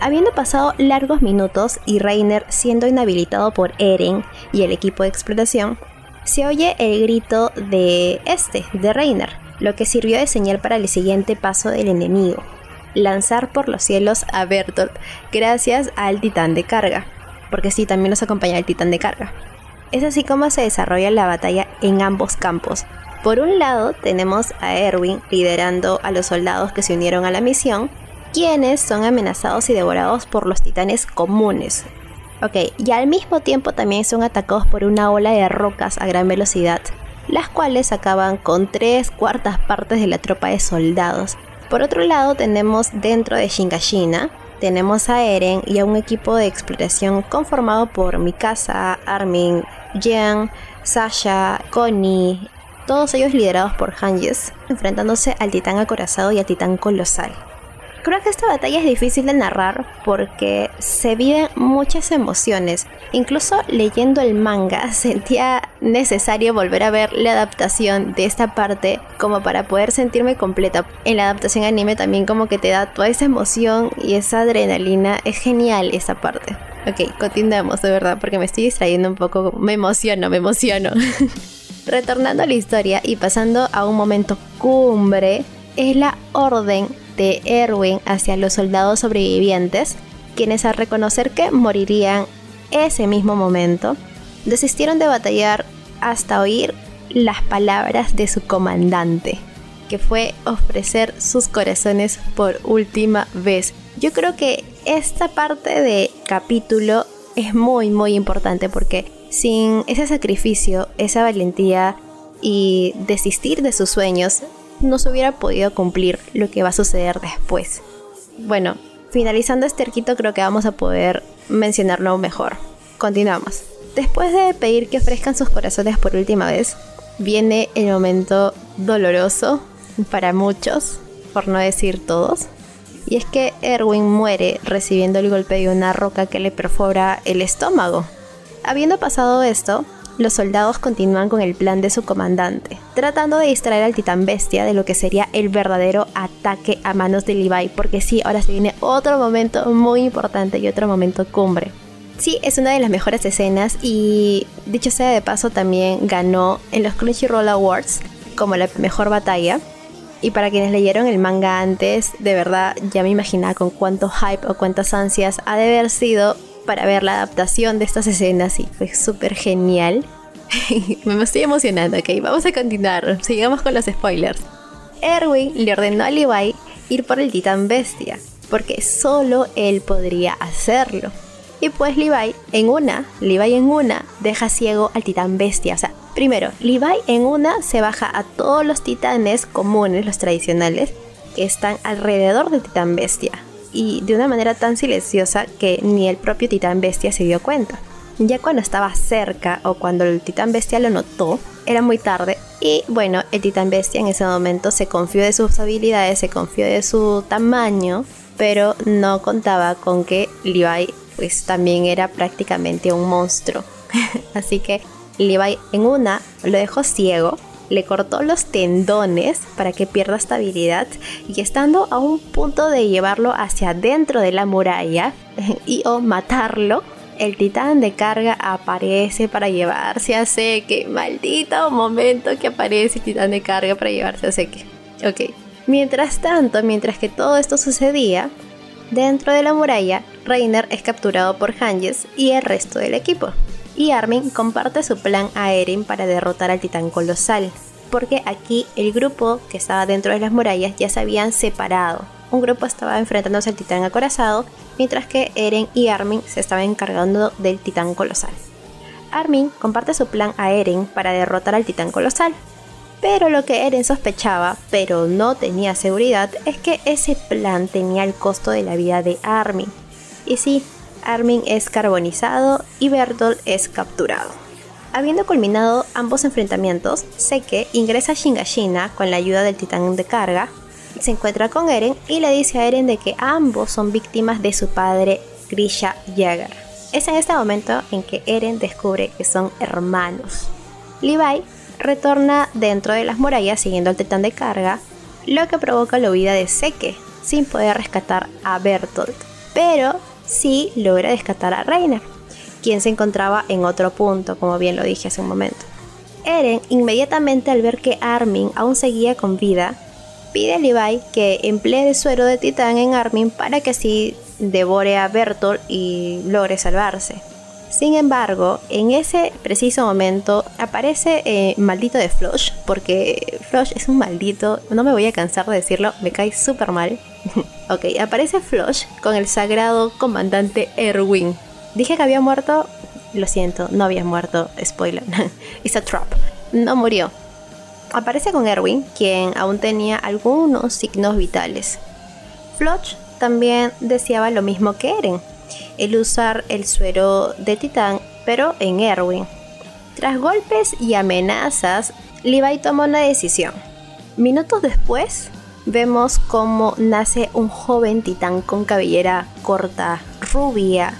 Habiendo pasado largos minutos y Reiner siendo inhabilitado por Eren y el equipo de exploración, se oye el grito de este, de Reiner, lo que sirvió de señal para el siguiente paso del enemigo, lanzar por los cielos a Bertolt gracias al titán de carga, porque sí, también nos acompaña el titán de carga. Es así como se desarrolla la batalla en ambos campos. Por un lado tenemos a Erwin liderando a los soldados que se unieron a la misión, quienes son amenazados y devorados por los titanes comunes. Ok, y al mismo tiempo también son atacados por una ola de rocas a gran velocidad, las cuales acaban con tres cuartas partes de la tropa de soldados. Por otro lado tenemos dentro de Shingashina, tenemos a Eren y a un equipo de exploración conformado por Mikasa, Armin, Jean, Sasha, Connie, todos ellos liderados por Hanges, enfrentándose al titán acorazado y al titán colosal. Creo que esta batalla es difícil de narrar porque se viven muchas emociones. Incluso leyendo el manga sentía necesario volver a ver la adaptación de esta parte como para poder sentirme completa. En la adaptación anime también como que te da toda esa emoción y esa adrenalina. Es genial esta parte. Ok, continuamos de verdad porque me estoy distrayendo un poco. Me emociono, me emociono. Retornando a la historia y pasando a un momento cumbre, es la orden de Erwin hacia los soldados sobrevivientes, quienes al reconocer que morirían ese mismo momento, desistieron de batallar hasta oír las palabras de su comandante, que fue ofrecer sus corazones por última vez. Yo creo que esta parte de capítulo es muy muy importante porque sin ese sacrificio, esa valentía y desistir de sus sueños, no se hubiera podido cumplir lo que va a suceder después. Bueno, finalizando este arquito creo que vamos a poder mencionarlo mejor. Continuamos. Después de pedir que ofrezcan sus corazones por última vez, viene el momento doloroso para muchos, por no decir todos. Y es que Erwin muere recibiendo el golpe de una roca que le perfora el estómago. Habiendo pasado esto, los soldados continúan con el plan de su comandante, tratando de distraer al titán bestia de lo que sería el verdadero ataque a manos de Levi, porque sí, ahora se viene otro momento muy importante y otro momento cumbre. Sí, es una de las mejores escenas y dicho sea de paso también ganó en los Crunchyroll Awards como la mejor batalla. Y para quienes leyeron el manga antes, de verdad ya me imaginaba con cuánto hype o cuántas ansias ha de haber sido para ver la adaptación de estas escenas y fue súper genial. Me estoy emocionando, ok, vamos a continuar, sigamos con los spoilers. Erwin le ordenó a Levi ir por el titán bestia, porque solo él podría hacerlo. Y pues Levi en una, Levi en una, deja ciego al titán bestia. O sea, primero, Levi en una se baja a todos los titanes comunes, los tradicionales, que están alrededor del titán bestia y de una manera tan silenciosa que ni el propio titán bestia se dio cuenta. Ya cuando estaba cerca o cuando el titán bestia lo notó, era muy tarde y bueno, el titán bestia en ese momento se confió de sus habilidades, se confió de su tamaño, pero no contaba con que Levi pues también era prácticamente un monstruo. Así que Levi en una lo dejó ciego le cortó los tendones para que pierda estabilidad y estando a un punto de llevarlo hacia dentro de la muralla y o matarlo, el titán de carga aparece para llevarse a Seke. Maldito momento que aparece el titán de carga para llevarse a Seke. Ok. Mientras tanto, mientras que todo esto sucedía, dentro de la muralla, Reiner es capturado por Hanges y el resto del equipo y Armin comparte su plan a Eren para derrotar al titán colosal, porque aquí el grupo que estaba dentro de las murallas ya se habían separado. Un grupo estaba enfrentándose al titán acorazado, mientras que Eren y Armin se estaban encargando del titán colosal. Armin comparte su plan a Eren para derrotar al titán colosal, pero lo que Eren sospechaba, pero no tenía seguridad, es que ese plan tenía el costo de la vida de Armin. Y sí, Armin es carbonizado y Bertolt es capturado. Habiendo culminado ambos enfrentamientos, Seke ingresa a Shingashina con la ayuda del titán de carga, se encuentra con Eren y le dice a Eren de que ambos son víctimas de su padre Grisha Jäger. Es en este momento en que Eren descubre que son hermanos. Levi retorna dentro de las murallas siguiendo al titán de carga, lo que provoca la huida de Seke, sin poder rescatar a Bertolt, pero sí logra rescatar a Reiner, quien se encontraba en otro punto, como bien lo dije hace un momento. Eren, inmediatamente al ver que Armin aún seguía con vida, pide a Levi que emplee el suero de titán en Armin para que así devore a Bertolt y logre salvarse. Sin embargo, en ese preciso momento aparece eh, maldito de Flush, porque Flush es un maldito, no me voy a cansar de decirlo, me cae súper mal. ok, aparece Flush con el sagrado comandante Erwin. Dije que había muerto, lo siento, no había muerto, spoiler. It's a trap. No murió. Aparece con Erwin, quien aún tenía algunos signos vitales. Flush también deseaba lo mismo que Eren, el usar el suero de titán, pero en Erwin. Tras golpes y amenazas, Levi toma una decisión. Minutos después, vemos cómo nace un joven titán con cabellera corta, rubia,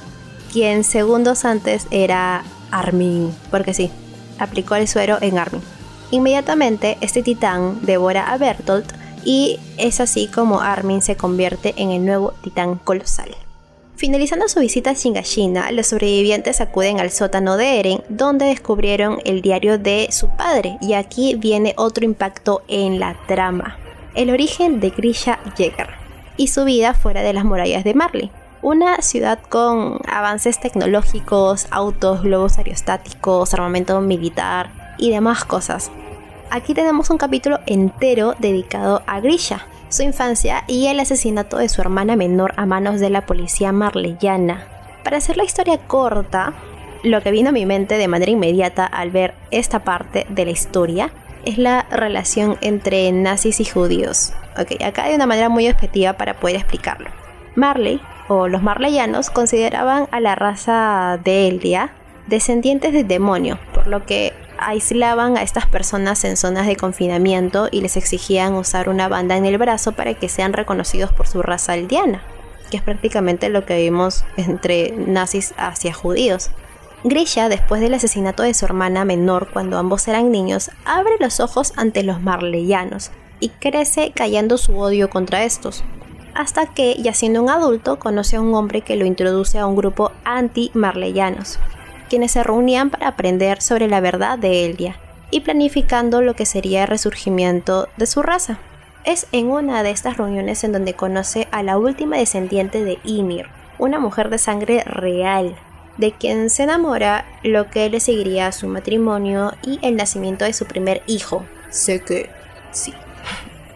quien segundos antes era Armin, porque sí, aplicó el suero en Armin. Inmediatamente, este titán devora a Bertolt y es así como Armin se convierte en el nuevo titán colosal. Finalizando su visita a Shingashina, los sobrevivientes acuden al sótano de Eren, donde descubrieron el diario de su padre, y aquí viene otro impacto en la trama. El origen de Grisha Jäger y su vida fuera de las murallas de Marley. Una ciudad con avances tecnológicos, autos, globos aerostáticos, armamento militar y demás cosas. Aquí tenemos un capítulo entero dedicado a Grisha, su infancia y el asesinato de su hermana menor a manos de la policía marleyana. Para hacer la historia corta, lo que vino a mi mente de manera inmediata al ver esta parte de la historia es la relación entre nazis y judíos. Ok, acá hay una manera muy objetiva para poder explicarlo. Marley, o los marleyanos, consideraban a la raza de Eldia descendientes del demonio, por lo que aislaban a estas personas en zonas de confinamiento y les exigían usar una banda en el brazo para que sean reconocidos por su raza aldeana, que es prácticamente lo que vimos entre nazis hacia judíos. Grisha, después del asesinato de su hermana menor cuando ambos eran niños, abre los ojos ante los marleyanos y crece callando su odio contra estos, hasta que, ya siendo un adulto, conoce a un hombre que lo introduce a un grupo anti-marleyanos, quienes se reunían para aprender sobre la verdad de Eldia y planificando lo que sería el resurgimiento de su raza. Es en una de estas reuniones en donde conoce a la última descendiente de Ymir, una mujer de sangre real, de quien se enamora, lo que le seguiría a su matrimonio y el nacimiento de su primer hijo, Seke. Sí.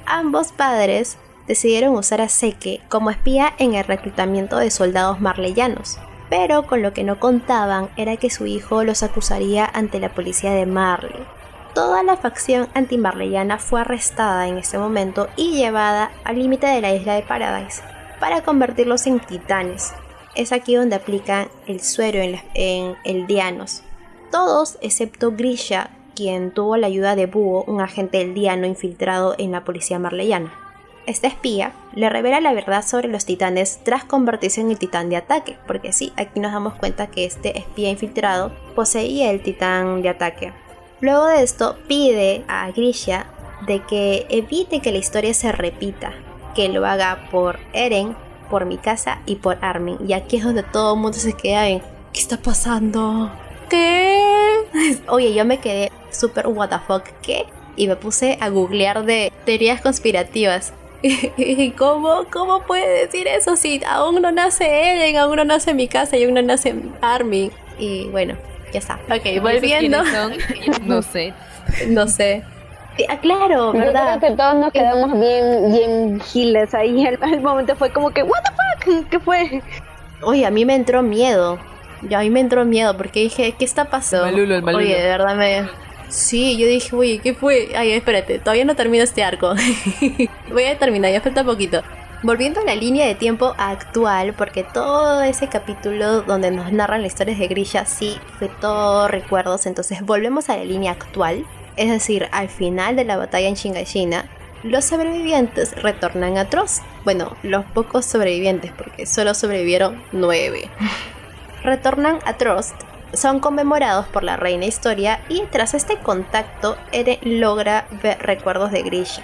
Ambos padres decidieron usar a Seke como espía en el reclutamiento de soldados marleyanos, pero con lo que no contaban era que su hijo los acusaría ante la policía de Marley. Toda la facción anti-marleyana fue arrestada en ese momento y llevada al límite de la isla de Paradise para convertirlos en titanes. Es aquí donde aplican el suero en, en el Dianos. Todos excepto Grisha, quien tuvo la ayuda de Búho, un agente Diano infiltrado en la policía marleyana. Esta espía le revela la verdad sobre los titanes tras convertirse en el titán de ataque, porque sí, aquí nos damos cuenta que este espía infiltrado poseía el titán de ataque. Luego de esto pide a Grisha de que evite que la historia se repita, que lo haga por Eren, por Mikasa y por Armin. Y aquí es donde todo el mundo se queda en ¿qué está pasando? ¿Qué? Oye, yo me quedé súper what the fuck, ¿qué? Y me puse a googlear de teorías conspirativas. ¿Cómo, ¿Cómo puede decir eso si aún no nace Eren, aún no nace mi casa y aún no nace Armin? Y bueno, ya está. Ok, volviendo. No sé. no sé. Ah, claro, ¿verdad? Yo creo que todos nos quedamos bien, bien giles ahí. El, momento fue como que, ¿What the fuck? ¿Qué fue? Oye, a mí me entró miedo. Yo, a mí me entró miedo porque dije, ¿qué está pasando? El el Oye, de verdad me. Sí, yo dije, oye, ¿qué fue? Ay, espérate, todavía no termino este arco. Voy a terminar, ya falta poquito. Volviendo a la línea de tiempo actual, porque todo ese capítulo donde nos narran las historias de Grisha sí fue todo recuerdos, entonces volvemos a la línea actual, es decir, al final de la batalla en Shingashina, los sobrevivientes retornan a Trost. Bueno, los pocos sobrevivientes, porque solo sobrevivieron nueve. retornan a Trost son conmemorados por la reina Historia y tras este contacto Eren logra ver recuerdos de Grisha.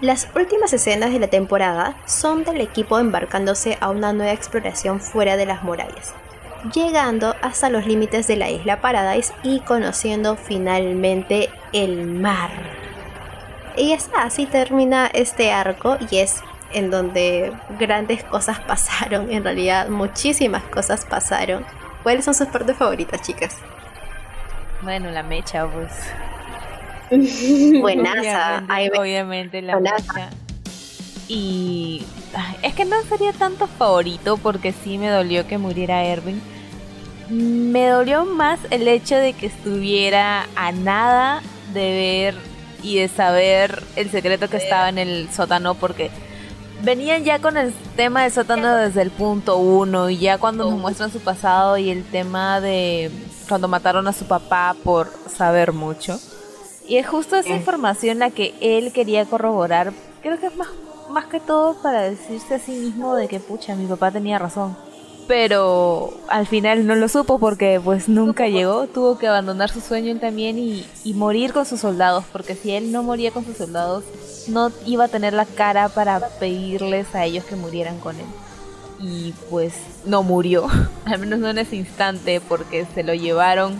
Las últimas escenas de la temporada son del equipo embarcándose a una nueva exploración fuera de las murallas, llegando hasta los límites de la isla Paradise y conociendo finalmente el mar. Y está, así termina este arco y es en donde grandes cosas pasaron, en realidad muchísimas cosas pasaron. ¿Cuáles son sus partes favoritas, chicas? Bueno, la mecha, pues. Buenaza. Obviamente, obviamente la mecha. Y es que no sería tanto favorito porque sí me dolió que muriera Erwin. Me dolió más el hecho de que estuviera a nada de ver y de saber el secreto que estaba en el sótano porque venían ya con el tema del sótano desde el punto uno y ya cuando nos muestran su pasado y el tema de cuando mataron a su papá por saber mucho. Y es justo esa información la que él quería corroborar. Creo que es más, más que todo para decirse a sí mismo de que, pucha, mi papá tenía razón pero al final no lo supo porque pues nunca llegó, tuvo que abandonar su sueño él también y, morir con sus soldados, porque si él no moría con sus soldados, no iba a tener la cara para pedirles a ellos que murieran con él. Y pues no murió, al menos no en ese instante, porque se lo llevaron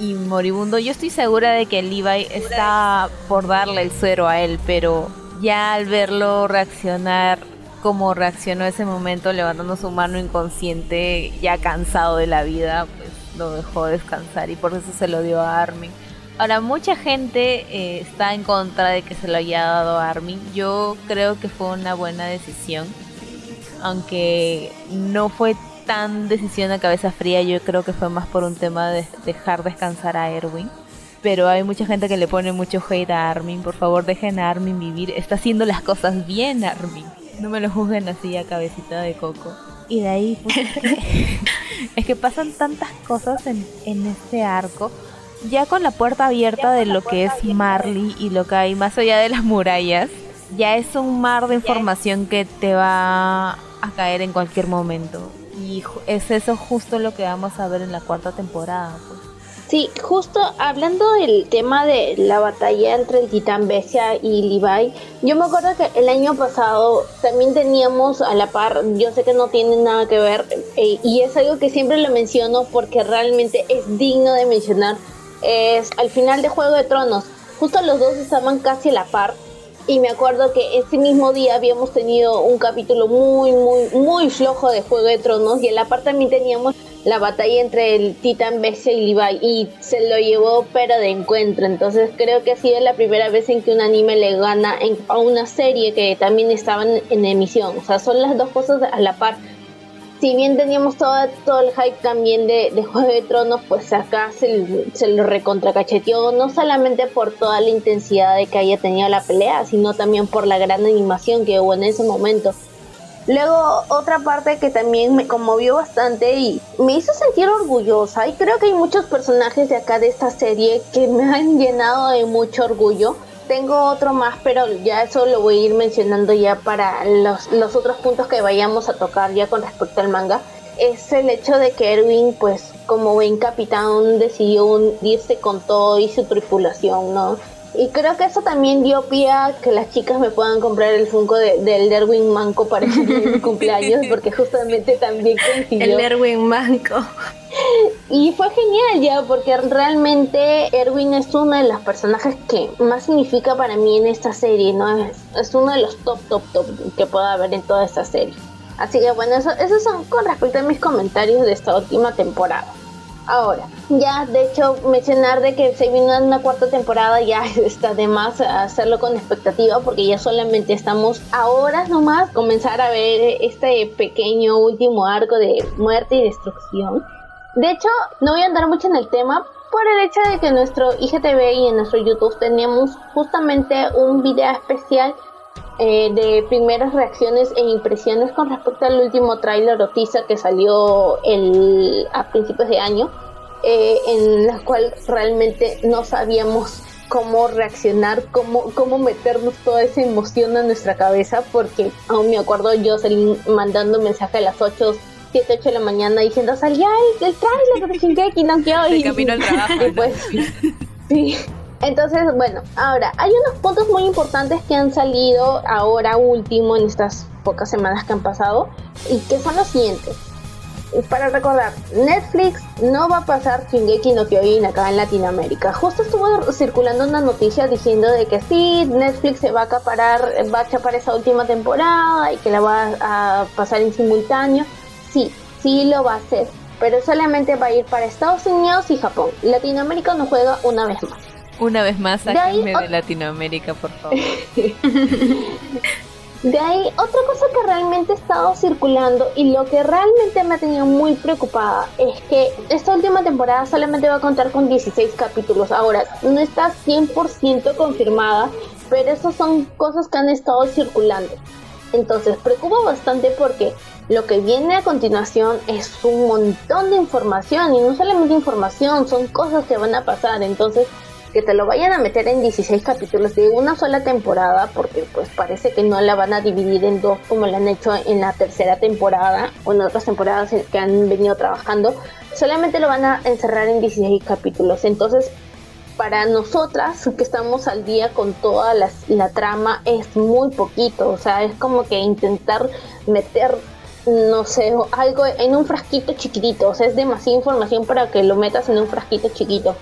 y moribundo. Yo estoy segura de que Levi está por darle el suero a él, pero ya al verlo reaccionar como reaccionó ese momento levantando su mano inconsciente, ya cansado de la vida, pues lo dejó descansar y por eso se lo dio a Armin. Ahora, mucha gente eh, está en contra de que se lo haya dado a Armin. Yo creo que fue una buena decisión. Aunque no fue tan decisión de cabeza fría, yo creo que fue más por un tema de dejar descansar a Erwin. Pero hay mucha gente que le pone mucho hate a Armin. Por favor, dejen a Armin vivir. Está haciendo las cosas bien, Armin. No me lo juzguen así a cabecita de coco. Y de ahí, pues, es, que, pasan tantas cosas en, en este arco. Ya con la puerta abierta de lo que es Marley y lo que hay más allá de las murallas, ya es un mar de información que te va a caer en cualquier momento. Y es eso justo lo que vamos a ver en la cuarta temporada. Pues. Sí, justo hablando del tema de la batalla entre el titán Bessia y Levi, yo me acuerdo que el año pasado también teníamos a la par, yo sé que no tiene nada que ver, eh, y es algo que siempre lo menciono porque realmente es digno de mencionar, es al final de Juego de Tronos, justo los dos estaban casi a la par, y me acuerdo que ese mismo día habíamos tenido un capítulo muy, muy, muy flojo de Juego de Tronos, y en la par también teníamos la batalla entre el Titan Bestia y Levi y se lo llevó pero de encuentro. Entonces creo que ha sido la primera vez en que un anime le gana a una serie que también estaba en, emisión. O sea, son las dos cosas a la par. Si bien teníamos todo, todo el hype también de, Juego de Tronos, pues acá se, se lo recontracacheteó, no solamente por toda la intensidad de que haya tenido la pelea, sino también por la gran animación que hubo en ese momento. Luego, otra parte que también me conmovió bastante y me hizo sentir orgullosa, y creo que hay muchos personajes de acá de esta serie que me han llenado de mucho orgullo. Tengo otro más, pero ya eso lo voy a ir mencionando ya para los, otros puntos que vayamos a tocar ya con respecto al manga. Es el hecho de que Erwin, pues como buen capitán, decidió hundirse con todo y su tripulación, ¿no? Y creo que eso también dio pie a que las chicas me puedan comprar el Funko de, del Derwin Manco para mi cumpleaños, porque justamente también coincidió. El Derwin Manco. Y fue genial ya, porque realmente Erwin es uno de los personajes que más significa para mí en esta serie, ¿no? Es, es uno de los top, top, top que pueda haber en toda esta serie. Así que bueno, eso, esos son con respecto a mis comentarios de esta última temporada. Ahora, ya de hecho mencionar de que se viene una cuarta temporada ya está de más hacerlo con expectativa porque ya solamente estamos a horas nomás comenzar a ver este pequeño último arco de muerte y destrucción. De hecho, no voy a andar mucho en el tema por el hecho de que en nuestro IGTV y en nuestro YouTube tenemos justamente un video especial eh, de primeras reacciones e impresiones con respecto al último tráiler o teaser que salió el, a principios de año, eh, en la cual realmente no sabíamos cómo reaccionar, cómo, cómo meternos toda esa emoción a nuestra cabeza, porque aún me acuerdo yo salí mandando mensaje a las 8 7, 8 de la mañana diciendo salió el, el trailer de Shingeki no Kyojin. De camino al trabajo. Y pues, sí. Entonces, bueno, ahora, hay unos puntos muy importantes que han salido ahora último en estas pocas semanas que han pasado y que son los siguientes. Para recordar, Netflix no va a pasar Shingeki no Kyojin acá en Latinoamérica. Justo estuvo circulando una noticia diciendo de que sí, Netflix se va a acaparar, va a chapar esa última temporada y que la va a pasar en simultáneo. Sí, sí lo va a hacer, pero solamente va a ir para Estados Unidos y Japón. Latinoamérica no juega una vez más. Una vez más, sáquenme de Latinoamérica, por favor. De ahí, otra cosa que realmente ha estado circulando y lo que realmente me ha tenido muy preocupada es que esta última temporada solamente va a contar con 16 capítulos. Ahora, no está 100% confirmada, pero esas son cosas que han estado circulando. Entonces, preocupa bastante porque lo que viene a continuación es un montón de información y no solamente información, son cosas que van a pasar. Entonces, que te lo vayan a meter en 16 capítulos de una sola temporada, porque pues parece que no la van a dividir en dos como lo han hecho en la tercera temporada o en otras temporadas que han venido trabajando, solamente lo van a encerrar en 16 capítulos. Entonces, para nosotras que estamos al día con toda la, la trama es muy poquito, o sea, es como que intentar meter no sé, algo en un frasquito chiquitito, o sea, es demasiada información para que lo metas en un frasquito chiquito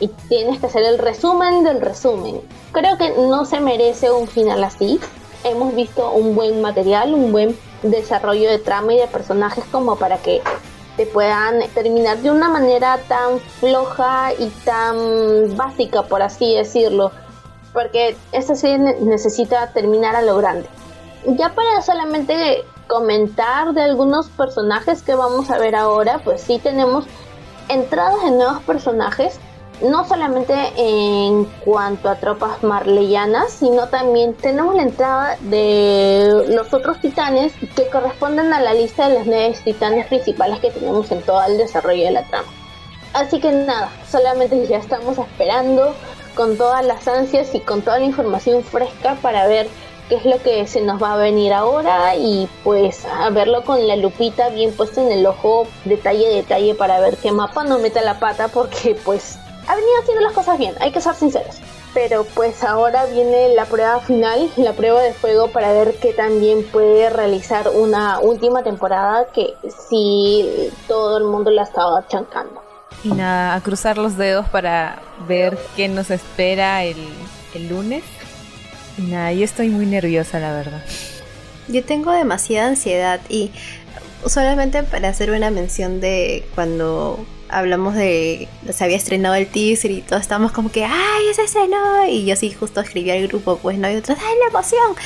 y tienes que hacer el resumen del resumen. Creo que no se merece un final así. Hemos visto un buen material, un buen desarrollo de trama y de personajes como para que te puedan terminar de una manera tan floja y tan básica, por así decirlo. Porque esta serie ne- necesita terminar a lo grande. Ya para solamente comentar de algunos personajes que vamos a ver ahora, pues sí tenemos entradas de nuevos personajes, no solamente en cuanto a tropas marleyanas, sino también tenemos la entrada de los otros titanes que corresponden a la lista de los nueve titanes principales que tenemos en todo el desarrollo de la trama. Así que nada, solamente ya estamos esperando con todas las ansias y con toda la información fresca para ver qué es lo que se nos va a venir ahora y pues a verlo con la lupita bien puesta en el ojo detalle detalle para ver qué mapa no meta la pata porque pues ha venido haciendo las cosas bien, hay que ser sinceros. Pero pues ahora viene la prueba final, la prueba de fuego para ver qué también puede realizar una última temporada que sí todo el mundo la estaba chancando. Y nada, a cruzar los dedos para ver qué nos espera el, el lunes. Y nada, yo estoy muy nerviosa, la verdad. Yo tengo demasiada ansiedad y solamente para hacer una mención de cuando hablamos de se había estrenado el teaser y todos estábamos como que ay se estrenó y yo sí justo escribí al grupo pues no y otros ay la emoción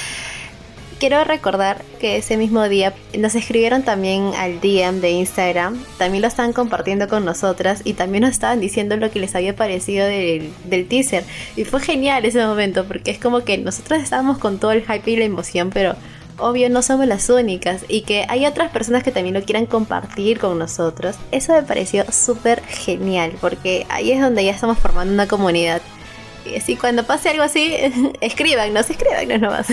quiero recordar que ese mismo día nos escribieron también al DM de Instagram, también lo estaban compartiendo con nosotras y también nos estaban diciendo lo que les había parecido del, del teaser. Y fue genial ese momento porque es como que nosotros estábamos con todo el hype y la emoción, pero obvio no somos las únicas y que hay otras personas que también lo quieran compartir con nosotros. Eso me pareció súper genial porque ahí es donde ya estamos formando una comunidad. Y así cuando pase algo así, escríbanos, escríbanos nomás.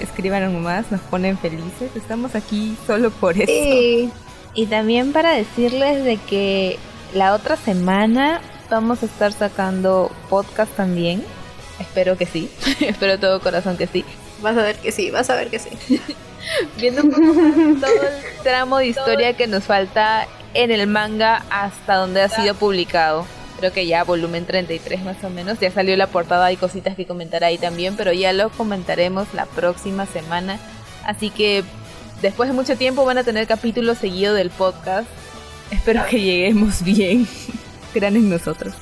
Escríbanos más, nos ponen felices. Estamos aquí solo por eso. Sí. Y también para decirles de que la otra semana vamos a estar sacando podcast también. Espero que sí. Espero de todo corazón que sí. Vas a ver que sí, vas a ver que sí. Viendo un todo el tramo de historia que nos falta en el manga hasta donde ha sido publicado. Creo que ya volumen 33 más o menos. Ya salió la portada, hay cositas que comentar ahí también, pero ya lo comentaremos la próxima semana. Así que después de mucho tiempo van a tener capítulos seguidos del podcast. Espero que lleguemos bien. Crean en nosotros.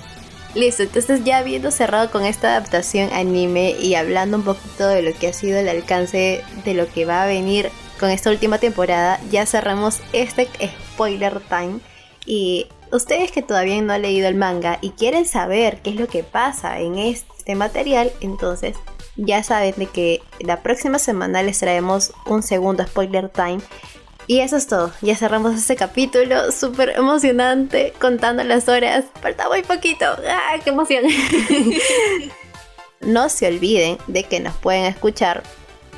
Listo, entonces ya habiendo cerrado con esta adaptación anime y hablando un poquito de lo que ha sido el alcance de lo que va a venir con esta última temporada, ya cerramos este spoiler time. Y ustedes que todavía no han leído el manga y quieren saber qué es lo que pasa en este material, entonces ya saben de que la próxima semana les traemos un segundo spoiler time y eso es todo, ya cerramos este capítulo súper emocionante, contando las horas, falta muy poquito, ¡ah, qué emoción! no se olviden de que nos pueden escuchar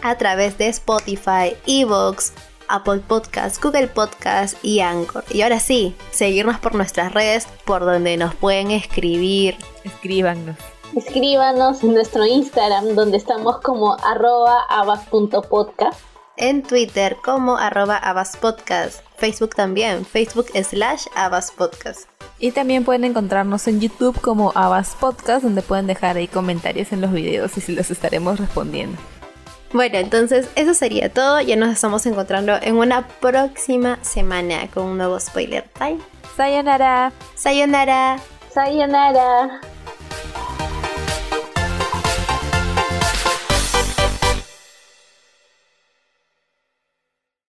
a través de Spotify, Evox, Apple Podcast, Google Podcast y Anchor. Y ahora sí, seguirnos por nuestras redes por donde nos pueden escribir. Escríbanos. Escríbanos en nuestro Instagram donde estamos como arroba abas.podcast. En Twitter como arroba abaspodcast. Facebook también, Facebook slash abaspodcast. Y también pueden encontrarnos en YouTube como Abas Podcast, donde pueden dejar ahí comentarios en los videos y se los estaremos respondiendo. Bueno, entonces eso sería todo. Ya nos estamos encontrando en una próxima semana con un nuevo spoiler time. Sayonara. Sayonara. Sayonara.